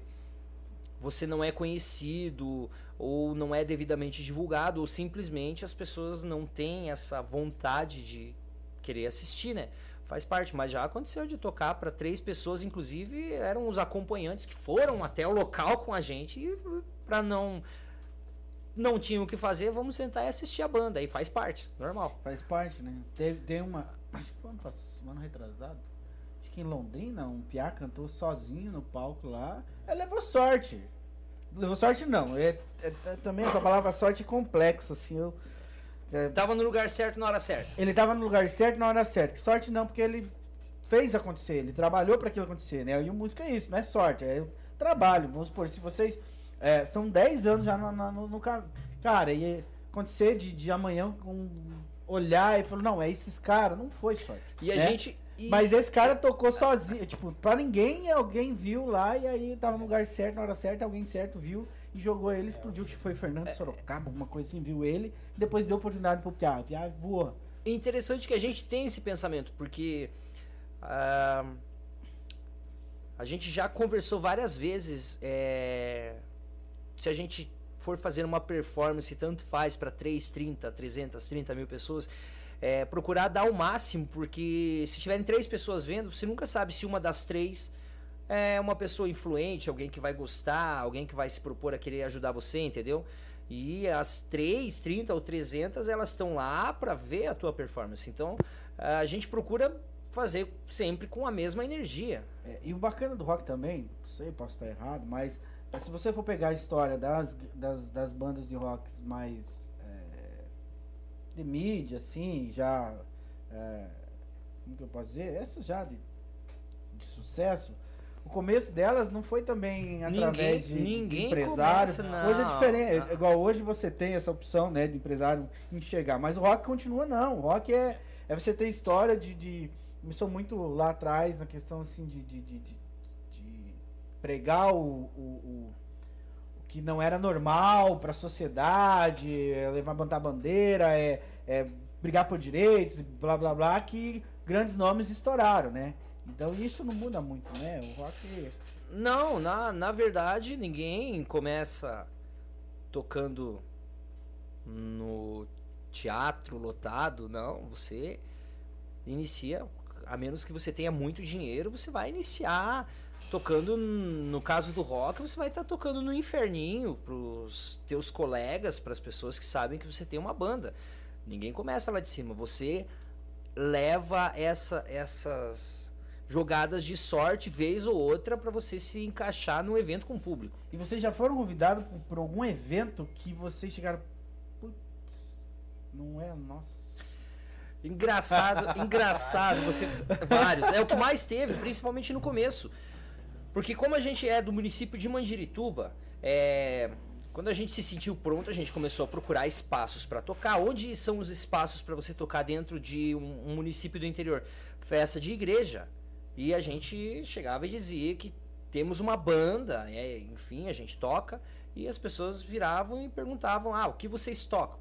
você não é conhecido ou não é devidamente divulgado ou simplesmente as pessoas não têm essa vontade de querer assistir, né? Faz parte, mas já aconteceu de tocar para três pessoas, inclusive eram os acompanhantes que foram até o local com a gente e para não não tinham o que fazer, vamos sentar e assistir a banda, aí faz parte, normal. Faz parte, né? Teve, tem uma, acho que foi passado, ano retrasado, acho que em Londrina, um piá cantou sozinho no palco lá, ele levou sorte. Levou sorte não, é, é, é também essa palavra sorte é complexa, assim, eu... É, Tava no lugar certo na hora certa. ele tava no lugar certo na hora certa. Sorte não, porque ele fez acontecer, ele trabalhou para aquilo acontecer, né? E o músico é isso, não é sorte, é trabalho. Vamos supor, se vocês é, estão 10 anos já no, no, no ca- Cara, e acontecer de, de amanhã com olhar e falar, não, é esses caras, não foi sorte. E a né? gente e- Mas esse cara tocou sozinho, tipo, pra ninguém, alguém viu lá e aí tava no lugar certo, na hora certa, alguém certo viu e jogou ele, explodiu, que foi Fernando Sorocaba, alguma coisa assim, viu ele, depois deu oportunidade pro Piá, o Piá voou. É interessante que a gente tem esse pensamento, porque ah, a gente já conversou várias vezes. é, se a gente for fazer uma performance, tanto faz para 3, 30, 330 mil pessoas, é, procurar dar o máximo, porque se tiverem três pessoas vendo, você nunca sabe se uma das três é uma pessoa influente, alguém que vai gostar, alguém que vai se propor a querer ajudar você, entendeu? E as 3, 30 ou 300, elas estão lá para ver a tua performance. Então, a gente procura fazer sempre com a mesma energia. É, e o bacana do rock também, não sei, posso estar errado, mas se você for pegar a história das, das, das bandas de rock mais de mídia, assim, já. é, como que eu posso dizer? Essas já de, de sucesso. O começo delas não foi também através de, de ninguém empresário. começa, não. Hoje é diferente. é Igual hoje você tem essa opção, né, de empresário enxergar. Mas o rock continua não. O rock é, é você ter história de, de começou muito lá atrás na questão assim de, de, de, de- de pregar o- o que não era normal para a sociedade, é levantar bandeira, é, é brigar por direitos, blá blá blá, que grandes nomes estouraram, né? Então isso não muda muito, né? O rock Não, na, na verdade, ninguém começa tocando no teatro lotado, não. Você inicia, a menos que você tenha muito dinheiro, você vai iniciar tocando, no caso do rock, você vai estar tocando no inferninho pros teus colegas, para as pessoas que sabem que você tem uma banda. Ninguém começa lá de cima, você leva essa, essas jogadas de sorte vez ou outra para você se encaixar no evento com o público. E vocês já foram convidados por, algum evento que vocês chegaram. Putz, não é. Nossa. Engraçado, engraçado, você vários, é o que mais teve, principalmente no começo. Porque como a gente é do município de Mandirituba, é, quando a gente se sentiu pronto, a gente começou a procurar espaços para tocar. Onde são os espaços para você tocar dentro de um, município do interior? Festa de igreja. E a gente chegava e dizia que temos uma banda, é, enfim, a gente toca. E as pessoas viravam e perguntavam: Ah, o que vocês tocam?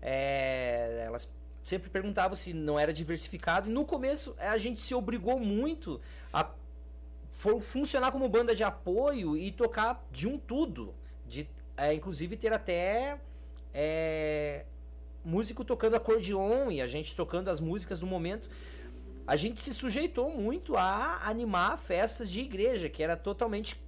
É, elas sempre perguntavam se não era diversificado. E no começo a gente se obrigou muito a for- funcionar como banda de apoio e tocar de um tudo. De, é, inclusive ter até é, músico tocando acordeon e a gente tocando as músicas do momento. A gente se sujeitou muito a animar festas de igreja, que era totalmente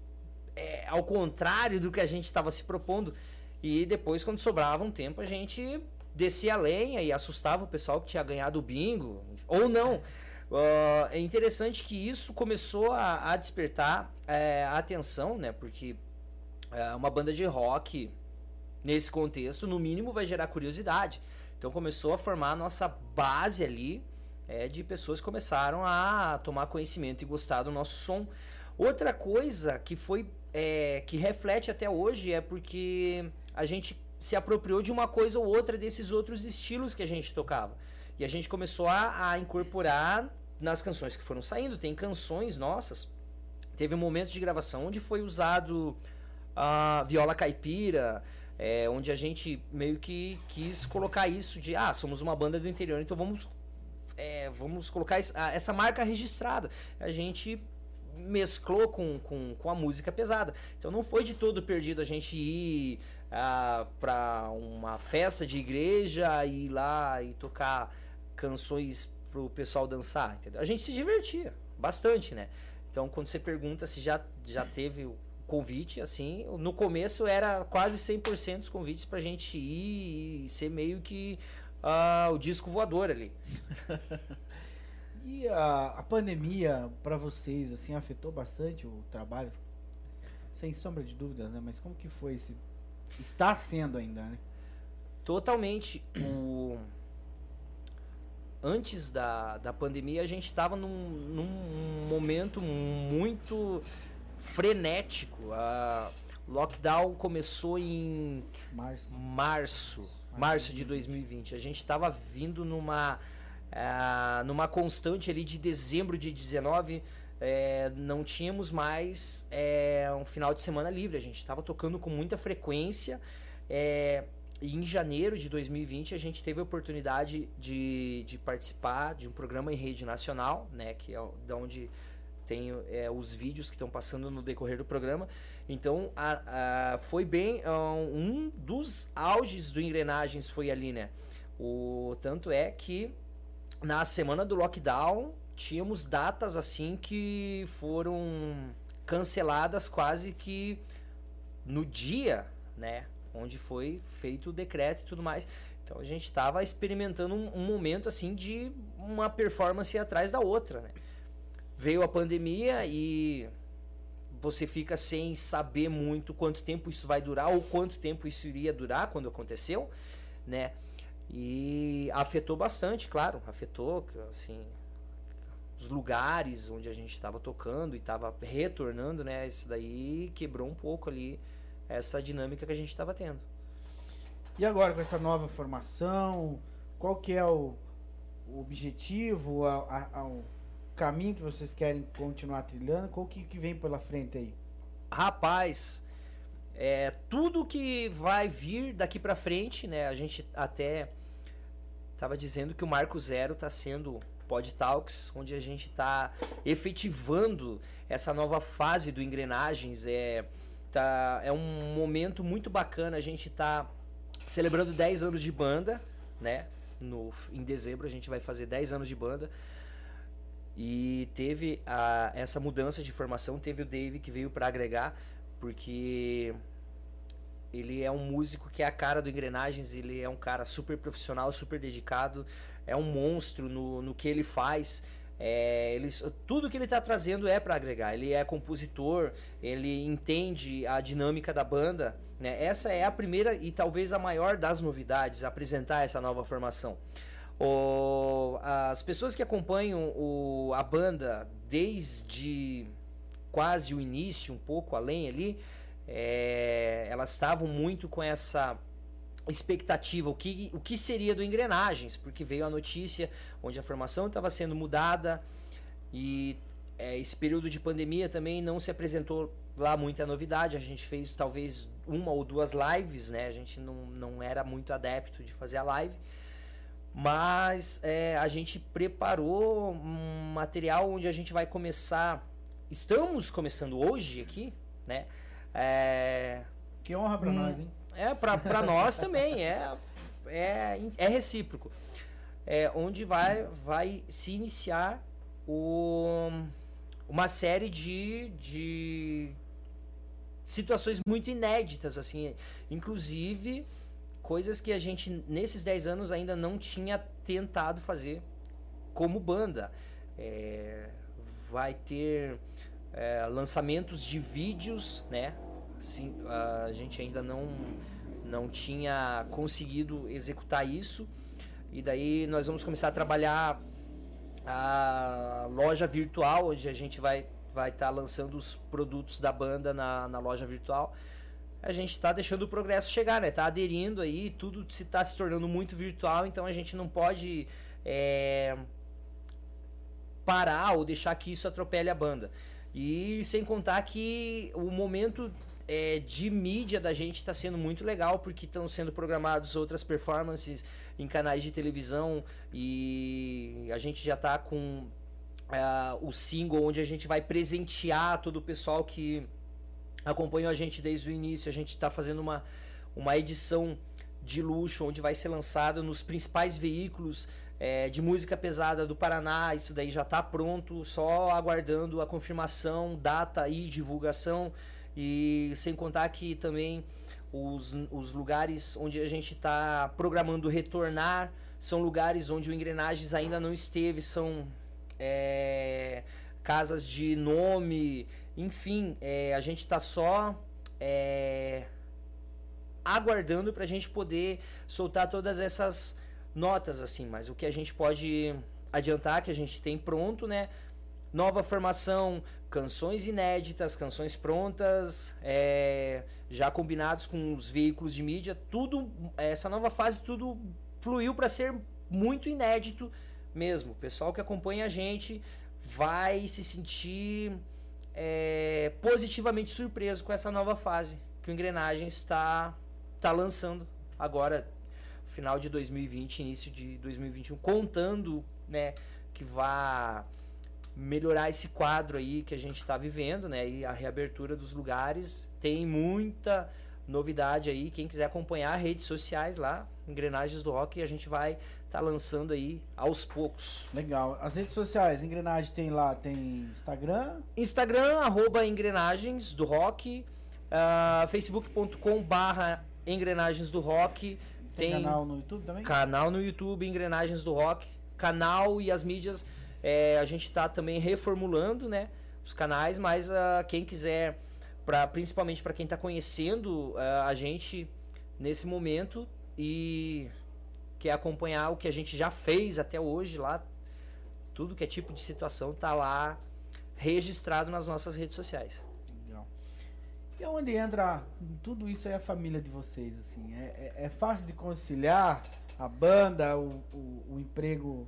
é, ao contrário do que a gente estava se propondo. E depois, quando sobrava um tempo, a gente descia a lenha e assustava o pessoal que tinha ganhado o bingo. Ou não. Ah, é interessante que isso começou a, a despertar é, a atenção, né? Porque é, uma banda de rock, nesse contexto, no mínimo vai gerar curiosidade. Então começou a formar a nossa base ali é, de pessoas que começaram a tomar conhecimento e gostar do nosso som. Outra coisa que foi que reflete até hoje é porque a gente se apropriou de uma coisa ou outra desses outros estilos que a gente tocava. E a gente começou a, a incorporar nas canções que foram saindo, tem canções nossas. Teve um momento de gravação onde foi usado a viola caipira, é, onde a gente meio que quis colocar isso de ah, somos uma banda do interior, então vamos é, vamos colocar essa marca registrada. A gente mesclou com, com, com a música pesada. Então não foi de todo perdido a gente ir ah, para uma festa de igreja e ir lá e tocar canções pro pessoal dançar, entendeu? A gente se divertia bastante, né? Então quando você pergunta se já, já teve o convite, assim, no começo era quase 100% os convites pra gente ir e ser meio que uh, o disco voador ali. e a, a pandemia para vocês assim afetou bastante o trabalho? Sem sombra de dúvidas, né? Mas como que foi esse está sendo ainda, né? Totalmente. O antes da, da pandemia a gente estava num, num momento muito frenético. A lockdown começou em março. março março de 2020. A gente estava vindo numa, uh, numa constante ali de dezembro de 19. É, não tínhamos mais é, um final de semana livre. A gente estava tocando com muita frequência. É, e em janeiro de 2020 a gente teve a oportunidade de, de participar de um programa em rede nacional, né, que é de onde tem é, os vídeos que estão passando no decorrer do programa. Então, a, a, foi bem um dos auges do Engrenagens foi ali, né? O tanto é que na semana do lockdown tínhamos datas assim que foram canceladas quase que no dia, né? Onde foi feito o decreto e tudo mais. Então a gente estava experimentando um, um, momento assim de uma performance atrás da outra, né? Veio a pandemia e você fica sem saber muito quanto tempo isso vai durar ou quanto tempo isso iria durar quando aconteceu, né? E afetou bastante, claro, afetou assim os lugares onde a gente estava tocando e estava retornando, né? Isso daí quebrou um pouco ali essa dinâmica que a gente estava tendo. E agora com essa nova formação, qual que é o, o objetivo, a, a, a caminho que vocês querem continuar trilhando? Qual que, que vem pela frente aí? Rapaz, é, tudo que vai vir daqui para frente, né? A gente até tava dizendo que o Marco Zero tá sendo Pod Talks, onde a gente tá efetivando essa nova fase do Engrenagens. É, tá, é um momento muito bacana. A gente tá celebrando 10 anos de banda, né? No, em dezembro a gente vai fazer 10 anos de banda. E teve a, essa mudança de formação, teve o Dave que veio para agregar, porque ele é um músico que é a cara do Engrenagens, ele é um cara super profissional, super dedicado, é um monstro no, no que ele faz. É, tudo que ele está trazendo é para agregar. Ele é compositor, ele entende a dinâmica da banda. Né? Essa é a primeira e talvez a maior das novidades, apresentar essa nova formação. O, as pessoas que acompanham o, a banda desde quase o início, um pouco além ali, é, elas estavam muito com essa expectativa, o que, o que seria do Engrenagens, porque veio a notícia onde a formação estava sendo mudada e é, esse período de pandemia também não se apresentou lá muita novidade. A gente fez talvez uma ou duas lives, né? A gente não, não era muito adepto de fazer a live. Mas é, a gente preparou um material onde a gente vai começar. Estamos começando hoje aqui, né? É, que honra para hum, nós, hein? É, para nós também. É, é, é recíproco. É, onde vai, vai se iniciar o, uma série de, de situações muito inéditas, assim. Inclusive coisas que a gente nesses 10 anos ainda não tinha tentado fazer como banda. É, vai ter é, lançamentos de vídeos, né? Assim, a gente ainda não, não tinha conseguido executar isso. E daí nós vamos começar a trabalhar a loja virtual, onde a gente vai estar vai tá lançando os produtos da banda na, na loja virtual a gente está deixando o progresso chegar, né? Tá aderindo aí, tudo se está se tornando muito virtual, então a gente não pode é, parar ou deixar que isso atropele a banda. E sem contar que o momento é, de mídia da gente está sendo muito legal, porque estão sendo programados outras performances em canais de televisão e a gente já está com uh, o single onde a gente vai presentear todo o pessoal que acompanhou a gente desde o início. A gente está fazendo uma, uma edição de luxo onde vai ser lançado nos principais veículos é, de música pesada do Paraná. Isso daí já está pronto, só aguardando a confirmação, data e divulgação. E sem contar que também os, os lugares onde a gente está programando retornar são lugares onde o Engrenagens ainda não esteve, são é, casas de nome, enfim, é, a gente está só é, aguardando para a gente poder soltar todas essas notas assim, mas o que a gente pode adiantar que a gente tem pronto, né? Nova formação, canções inéditas, canções prontas, é, já combinados com os veículos de mídia, tudo essa nova fase tudo fluiu para ser muito inédito mesmo. O pessoal que acompanha a gente vai se sentir é, positivamente surpreso com essa nova fase que o Engrenagem está tá lançando agora final de 2020, início de 2021, contando, né, que vá melhorar esse quadro aí que a gente está vivendo, né, e a reabertura dos lugares. Tem muita novidade aí, quem quiser acompanhar redes sociais lá, Engrenagens do Rock, a gente vai estar tá lançando aí aos poucos. Legal. As redes sociais, Engrenagem tem lá, tem Instagram? Instagram, arroba Engrenagens do Rock, uh, facebook.com barra Engrenagens do Rock, tem, tem canal no YouTube também? Canal no YouTube, Engrenagens do Rock. Canal e as mídias, é, a gente está também reformulando, né? Os canais, mas uh, quem quiser, pra, principalmente para quem está conhecendo uh, a gente nesse momento e quer acompanhar o que a gente já fez até hoje lá, tudo que é tipo de situação tá lá registrado nas nossas redes sociais. E onde entra tudo isso é a família de vocês, assim? É, é, é fácil de conciliar a banda, o, o, o emprego.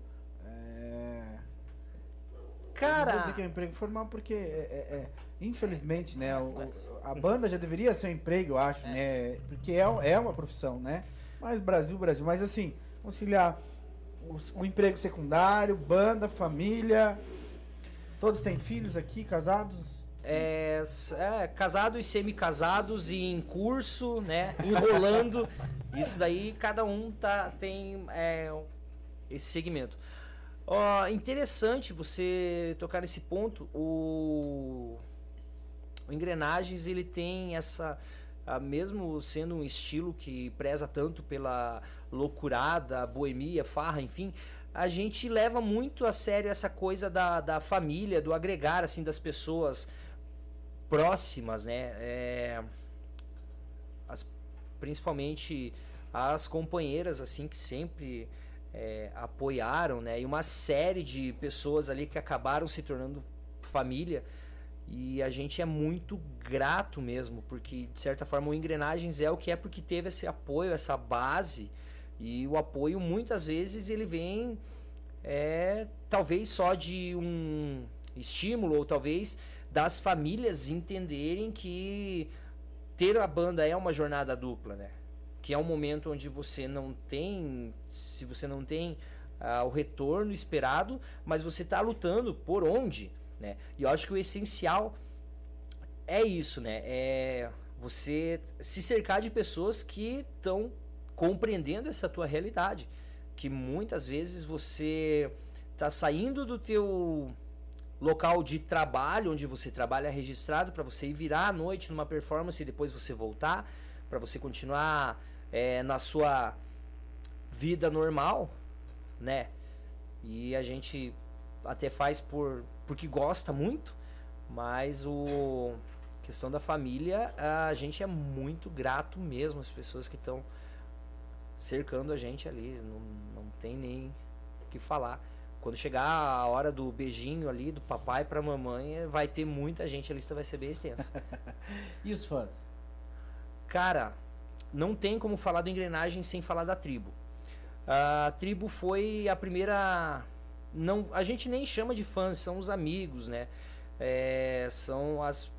É... Cara. Não vou dizer que é um emprego formal, porque é, é, é infelizmente, né? O, a banda já deveria ser um emprego, eu acho, é. né? Porque é, é uma profissão, né? Mas Brasil, Brasil. Mas assim, conciliar o, o emprego secundário, banda, família. Todos têm filhos aqui, casados? é, é, casados, semi-casados e em curso, né? Enrolando. Isso daí cada um tá, tem é, esse segmento. Ó, interessante você tocar nesse ponto. O, o Engrenagens ele tem essa. mesmo sendo um estilo que preza tanto pela loucurada, boemia, farra, enfim, a gente leva muito a sério essa coisa da, da família, do agregar assim das pessoas próximas, né? É, as, principalmente as companheiras, assim, que sempre é, apoiaram, né? E uma série de pessoas ali que acabaram se tornando família. E a gente é muito grato mesmo, porque de certa forma o Engrenagens é o que é porque teve esse apoio, essa base. E o apoio muitas vezes ele vem é, talvez só de um estímulo, ou talvez das famílias entenderem que ter a banda é uma jornada dupla, né? Que é um momento onde você não tem, se você não tem uh, o retorno esperado, mas você está lutando por onde, né? E eu acho que o essencial é isso, né? É você se cercar de pessoas que estão compreendendo essa tua realidade, que muitas vezes você está saindo do teu local de trabalho onde você trabalha registrado para você ir virar à noite numa performance e depois você voltar para você continuar é, na sua vida normal, né? E a gente até faz por porque gosta muito, mas o questão da família a gente é muito grato mesmo as pessoas que estão cercando a gente ali, não, não tem nem o que falar. Quando chegar a hora do beijinho ali, do papai pra mamãe, vai ter muita gente, a lista vai ser bem extensa. e os fãs? Cara, não tem como falar do engrenagem sem falar da tribo. A tribo foi a primeira não, a gente nem chama de fãs, são os amigos, né? É, são as,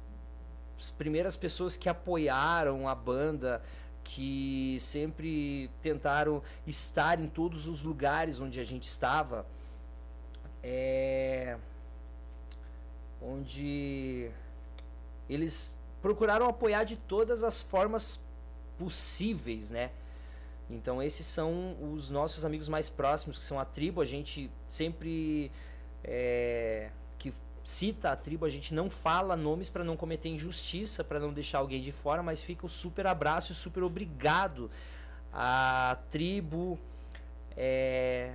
as primeiras pessoas que apoiaram a banda, que sempre tentaram estar em todos os lugares onde a gente estava. É, onde eles procuraram apoiar de todas as formas possíveis, né? Então esses são os nossos amigos mais próximos, que são a tribo. A gente sempre é, que cita a tribo, a gente não fala nomes para não cometer injustiça, para não deixar alguém de fora, mas fica o super abraço e super obrigado à tribo é,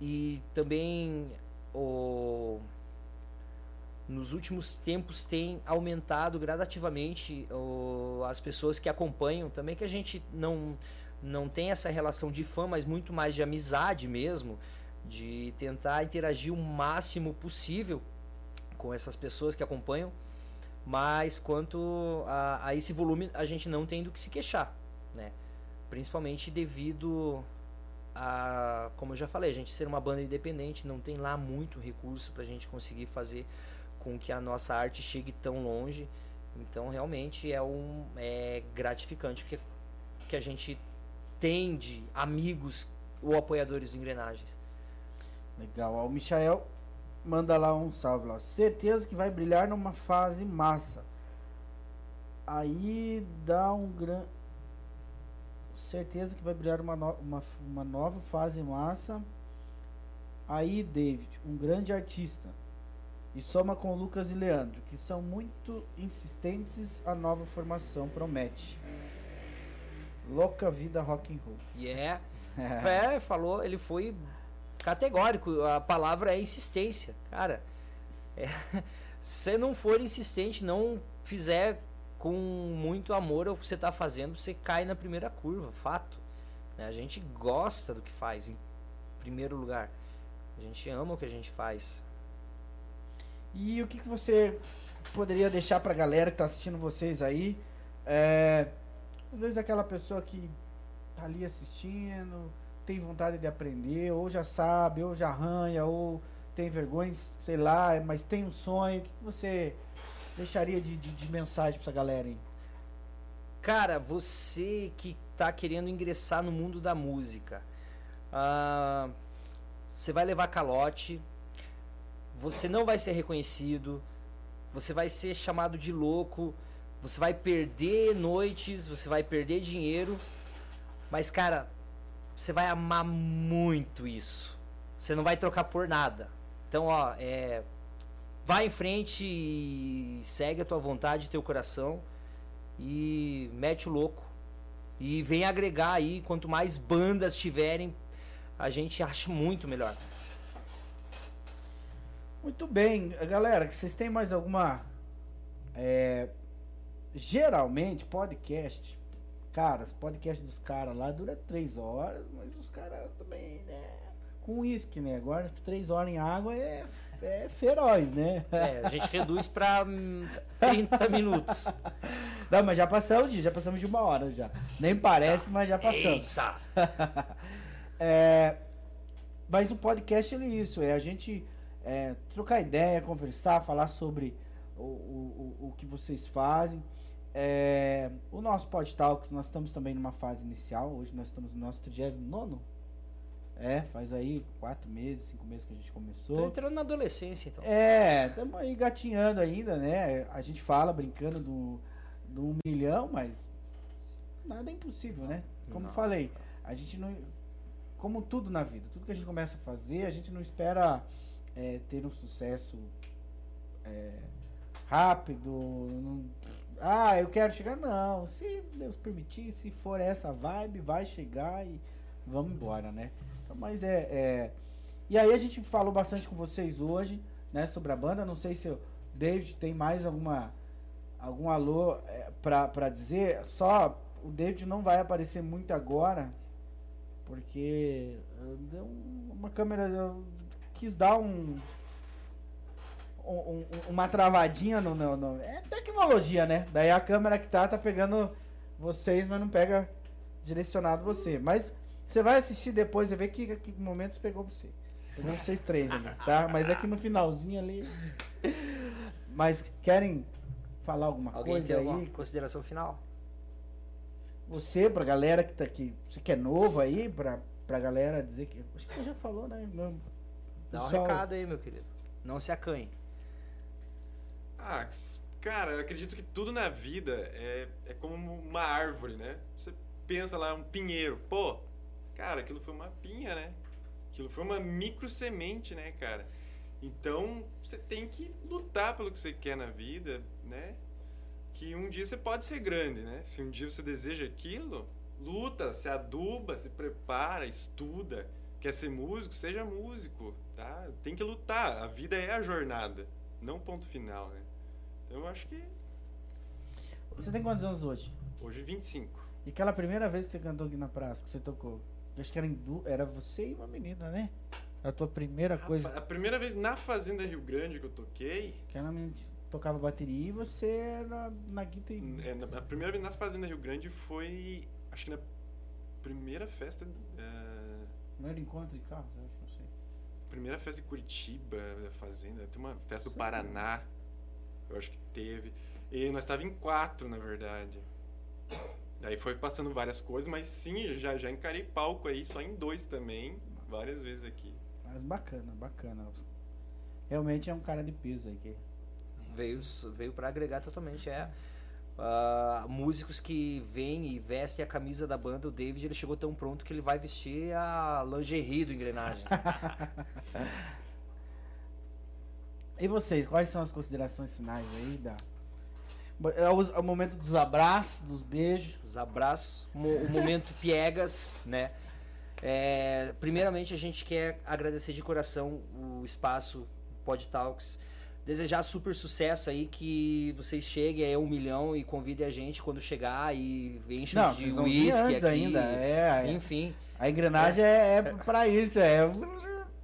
e também o nos últimos tempos tem aumentado gradativamente o, as pessoas que acompanham também que a gente não não tem essa relação de fã mas muito mais de amizade mesmo de tentar interagir o máximo possível com essas pessoas que acompanham. Mas quanto a, a esse volume a gente não tem do que se queixar né? Principalmente devido a como eu já falei a gente ser uma banda independente não tem lá muito recurso para a gente conseguir fazer com que a nossa arte chegue tão longe. Então realmente é um é gratificante que que a gente tem de amigos ou apoiadores do Engrenagens. Legal. O Michael manda lá um salve lá. Certeza que vai brilhar numa fase massa. Aí dá um grande. Certeza que vai brilhar uma, no... uma, uma nova fase massa. Aí, David, um grande artista e soma com Lucas e Leandro, que são muito insistentes, a nova formação promete. Louca vida rock and roll. Yeah. é, falou, ele foi categórico, a palavra é insistência. Cara, é, se não for insistente, não fizer com muito amor o que você está fazendo, você cai na primeira curva, fato. Né? A gente gosta do que faz, em primeiro lugar. A gente ama o que a gente faz. E o que, que você poderia deixar pra galera que tá assistindo vocês aí? É, às vezes aquela pessoa que tá ali assistindo, tem vontade de aprender, ou já sabe, ou já arranha, ou tem vergonha, sei lá, mas tem um sonho. O que, que você deixaria de, de, de mensagem pra essa galera aí? Cara, você que tá querendo ingressar no mundo da música, uh, você vai levar calote, você não vai ser reconhecido, você vai ser chamado de louco, você vai perder noites, você vai perder dinheiro, mas cara, você vai amar muito isso. Você não vai trocar por nada. Então, ó, é vai em frente e segue a tua vontade, teu coração e mete o louco. E vem agregar aí, quanto mais bandas tiverem, a gente acha muito melhor. Muito bem, galera, vocês têm mais alguma. É, geralmente, podcast. Cara, podcast dos caras lá dura três horas, mas os caras também, né? Com uísque, né? Agora, três horas em água é, é feroz, né? É, a gente reduz pra 30 minutos. Não, mas já passamos de, já passamos de uma hora já. Nem parece, mas já passamos. Eita! é, mas o podcast é isso, é a gente é, trocar ideia, conversar, falar sobre o, o, o, que vocês fazem. É, o nosso Pod Talks, nós estamos também numa fase inicial. Hoje nós estamos no nosso 39 é, faz aí quatro meses, cinco meses que a gente começou. Tô entrando na adolescência, então. É, estamos aí gatinhando ainda, né? A gente fala brincando do, do um milhão, mas nada é impossível, né? Como não. falei, a gente não. Como tudo na vida, tudo que a gente começa a fazer, a gente não espera é, ter um sucesso é, rápido. Não, ah, eu quero chegar. Não, se Deus permitir, se for essa vibe, vai chegar e vamos embora, né? Então, mas é, é, E aí a gente falou bastante com vocês hoje, né, sobre a banda. Não sei se o David tem mais alguma algum alô é, pra dizer. Só o David não vai aparecer muito agora, porque deu uma câmera quis dar um, um, uma travadinha no, no, no, É tecnologia, né? Daí a câmera que tá, tá pegando vocês, mas não pega direcionado você. Mas você vai assistir depois e ver que, que momentos pegou você. Chegou vocês três ali, tá? Mas aqui no finalzinho ali. Mas querem falar alguma Alguém coisa tem aí? alguma consideração final? Você, pra galera que tá aqui, você que é novo aí, pra, pra galera dizer que. Acho que você já falou, né? Dá um Pessoal- recado aí, meu querido. Não se acanhe. Ah, cara, eu acredito que tudo na vida é, é como uma árvore, né? Você pensa lá, um pinheiro. Pô, cara, aquilo foi uma pinha, né? Aquilo foi uma micro semente, né, cara? Então, você tem que lutar pelo que você quer na vida, né? Que um dia você pode ser grande, né? Se um dia você deseja aquilo, luta, se aduba, se prepara, estuda. Quer ser músico? Seja músico, tá? Tem que lutar. A vida é a jornada, não ponto final, né? Então eu acho que Você tem quantos anos hoje? hoje 25. E aquela primeira vez que você cantou aqui na praça, que você tocou? Acho que era, du- era você e uma menina, né? A tua primeira coisa. A primeira vez na Fazenda Rio Grande que eu toquei, Aquela menina que tocava bateria e você era na guitarra. é, na- a primeira vez na Fazenda Rio Grande foi, acho que na primeira festa, é, Não era encontro de carros, eu acho, não sei. primeira festa de Curitiba, da Fazenda, tem uma festa do? Paraná, eu acho que teve. E nós estávamos em quatro, na verdade. Daí foi passando várias coisas, mas sim, já, já encarei palco aí, só em dois também, várias vezes aqui. Mas bacana, bacana. Realmente é um cara de peso aí. Que... Veio, veio para agregar totalmente. É ah, músicos que vêm e vestem a camisa da banda. O David ele chegou tão pronto que ele vai vestir a lingerie do Engrenagens. E vocês, quais são as considerações finais aí da. É o, é o momento dos abraços, dos beijos. Os abraços, mo- o momento piegas, né? É, primeiramente a gente quer agradecer de coração o espaço Pod Talks, desejar super sucesso aí que vocês cheguem a um milhão e convidem a gente quando chegar e enchem Não, de uísque aqui. ainda. É, é. Enfim, A engrenagem é, é pra isso, é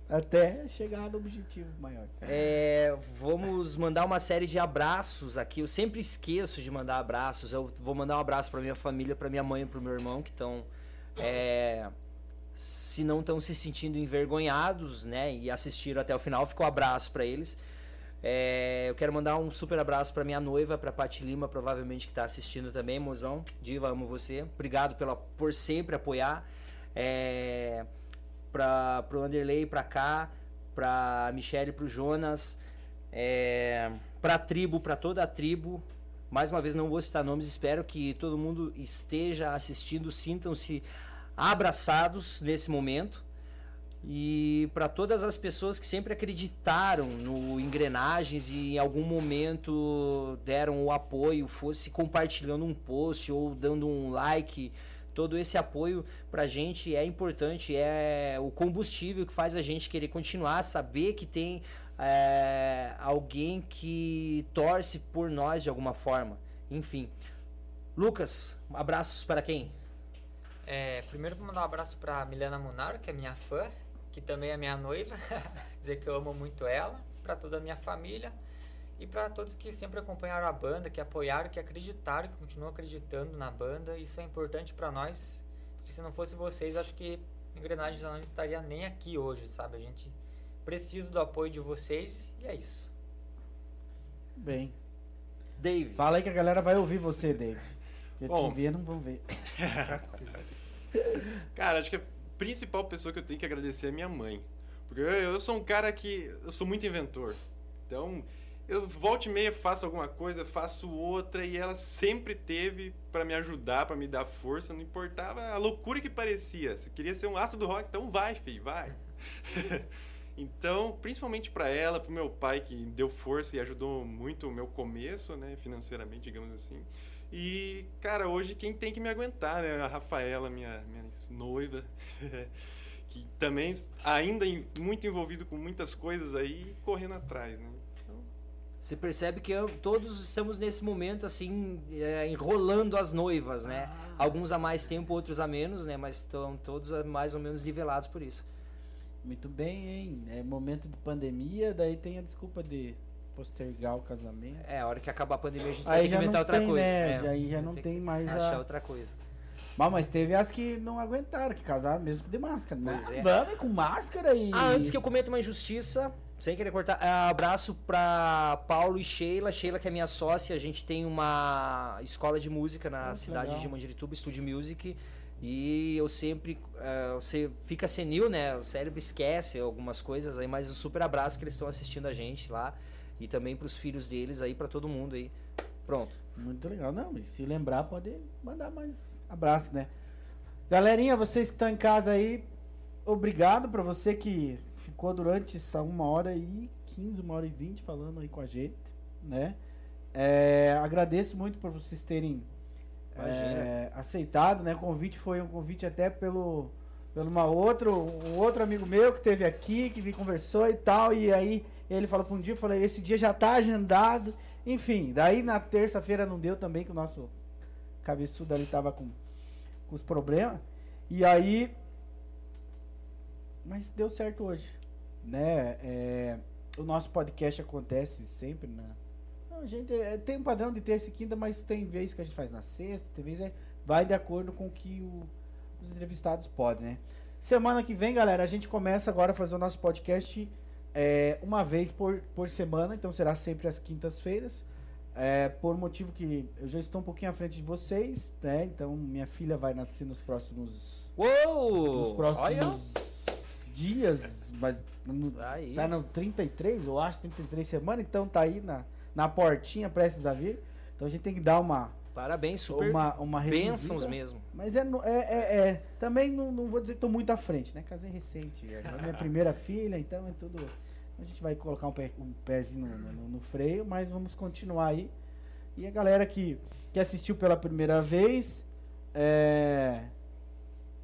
até chegar no objetivo maior. É, vamos mandar uma série de abraços aqui. Eu sempre esqueço de mandar abraços. Eu vou mandar um abraço para minha família, para minha mãe e para meu irmão que estão, é, se não estão se sentindo envergonhados, né, e assistiram até o final, fica o abraço para eles. É, eu quero mandar um super abraço para minha noiva, para Pati Lima, provavelmente que está assistindo também, mozão. Diva, amo você. Obrigado pela, por sempre apoiar. É, para pro Anderley, pra cá, pra Michelle, pro Jonas, é, pra tribo, pra toda a tribo. Mais uma vez não vou citar nomes, espero que todo mundo esteja assistindo, sintam-se abraçados nesse momento. E para todas as pessoas que sempre acreditaram no Engrenagens e em algum momento deram o apoio, fosse compartilhando um post ou dando um like, todo esse apoio pra gente é importante, é o combustível que faz a gente querer continuar, saber que tem é, alguém que torce por nós de alguma forma. Enfim. Lucas, abraços para quem? É, primeiro vou mandar um abraço pra Milena Munaro, que é minha fã, que também é minha noiva. Dizer que eu amo muito ela, pra toda a minha família e pra todos que sempre acompanharam a banda, que apoiaram, que acreditaram, que continuam acreditando na banda. Isso é importante pra nós, porque se não fosse vocês, acho que Engrenagens não estaria nem aqui hoje, sabe? A gente precisa do apoio de vocês e é isso. Bem. Dave. Fala aí que a galera vai ouvir você, David. Porque Bom. te ver, não vão ver. Cara, acho que principal pessoa que eu tenho que agradecer é minha mãe. Porque eu, sou um cara que. Eu sou muito inventor. Então, eu volta e meia faço alguma coisa, faço outra, e ela sempre teve pra me ajudar, pra me dar força, não importava a loucura que parecia. Se queria ser um astro do rock, então vai, filho, vai. então, principalmente pra ela, pro meu pai, que deu força e ajudou muito o meu começo, né, financeiramente, digamos assim. E, cara, hoje quem tem que me aguentar, né? A Rafaela, minha, minha noiva, que também ainda em- muito envolvido com muitas coisas aí, correndo atrás, né? Então, Você percebe que eu- todos estamos nesse momento assim, é, enrolando as noivas, né? Alguns a mais tempo, outros a menos, né? Mas estão todos a- mais ou menos nivelados por isso. Muito bem, hein? É momento de pandemia, daí tem a desculpa de postergar o casamento. É, a hora que acabar a pandemia a gente vai Aí que já inventar outra tem, coisa. né? é, aí já vai não tem que mais achar a- outra coisa. Mas, mas teve as que não aguentaram, que casaram mesmo de máscara. Né? Pois é. Vamos com máscara e. Ah, antes que eu cometa uma injustiça, sem querer cortar, ah, abraço pra Paulo e Sheila. Sheila, que é minha sócia, a gente tem uma escola de música na Ah, que cidade legal. de Mandirituba, Studio Music. E eu sempre. ah, você fica senil, né? O cérebro esquece algumas coisas aí, mas um super abraço que eles estão assistindo a gente lá. E também pros filhos deles aí, pra todo mundo aí. Pronto. Muito legal. Não, e se lembrar, pode mandar mais abraço, né? Galerinha, vocês que estão em casa aí, obrigado pra você que ficou durante essa uma hora e 15, uma hora e 20 falando aí com a gente, né? É, agradeço muito por vocês terem é, aceitado, né? O convite foi um convite até pelo pelo uma outro, um outro amigo meu que teve aqui, que me conversou e tal, e aí ele falou para um dia, eu falei, esse dia já tá agendado. Enfim, daí na terça-feira não deu também, que o nosso cabeçudo ali tava com, com os problemas. E aí. Mas deu certo hoje. Né? É, o nosso podcast acontece sempre na. Não, a gente é, tem um padrão de terça e quinta, mas tem vezes que a gente faz na sexta, tem vezes é, vai de acordo com o que o- os entrevistados podem, né? Semana que vem, galera, a gente começa agora a fazer o nosso podcast é, uma vez por, por semana, então será sempre às quintas-feiras. É, por motivo que eu já estou um pouquinho à frente de vocês, né? Então minha filha vai nascer nos próximos, Uou! nos próximos dias. Vai, no, Olha! Aí. tá no 33, eu acho, 33 semanas, então tá aí na, na portinha prestes a vir. Então a gente tem que dar uma, Parabéns, super uma, uma bênçãos mesmo. Mas é, é, é, é- também não, não vou dizer que tô muito à frente, né? Casei recente, é a minha primeira filha, então é tudo. A gente vai colocar um, pé, um pezinho no, no- no freio, mas vamos continuar aí. E a galera que, que assistiu pela primeira vez é,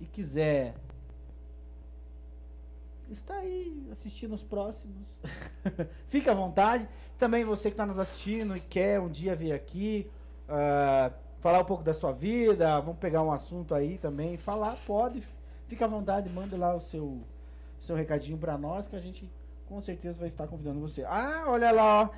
e quiser está aí assistindo os próximos, fica à vontade. Também você que está nos assistindo e quer um dia vir aqui, ah, falar um pouco da sua vida, vamos pegar um assunto aí também, falar, pode, fica à vontade, manda lá o seu, seu recadinho para nós que a gente com certeza vai estar convidando você. Ah, olha lá, ó.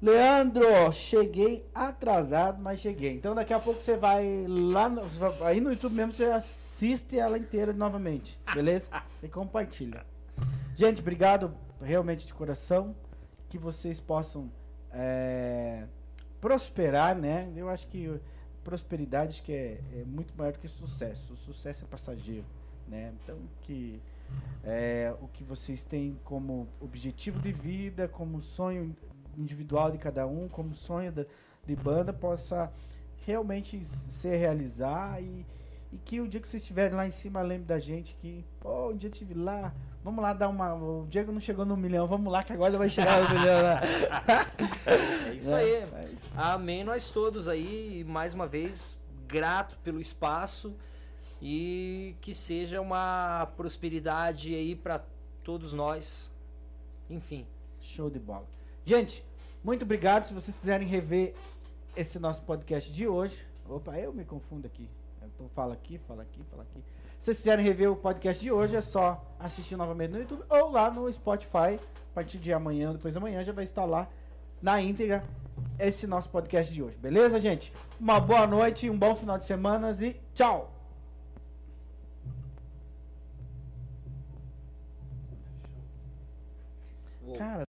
Leandro, cheguei atrasado, mas cheguei. Então daqui a pouco você vai lá no, aí no YouTube mesmo, você assiste ela inteira novamente, beleza? E compartilha. Gente, obrigado realmente de coração. Que vocês possam é, prosperar, né? Eu acho que prosperidade que é, é muito maior do que sucesso. O sucesso é passageiro, né? Então que é, o que vocês têm como objetivo de vida, como sonho individual de cada um, como sonho da, de banda, possa realmente se realizar e, e que o dia que vocês estiverem lá em cima, lembre da gente que, pô, um dia eu estive lá, vamos lá dar uma. O Diego não chegou no milhão, vamos lá que agora ele vai chegar no milhão lá. É isso Né? aí. Mas- Amém nós todos aí, e mais uma vez, grato pelo espaço e que seja uma prosperidade aí para todos nós. Enfim, Show de bola. Gente, muito obrigado. Se vocês quiserem rever esse nosso podcast de hoje. Opa, eu me confundo aqui. Então fala aqui, fala aqui, fala aqui. Se vocês quiserem rever o podcast de hoje, é só assistir novamente no YouTube ou lá no Spotify. A partir de amanhã, depois da manhã, já vai estar lá na íntegra esse nosso podcast de hoje. Beleza, gente? Uma boa noite, um bom final de semana e tchau! Cara,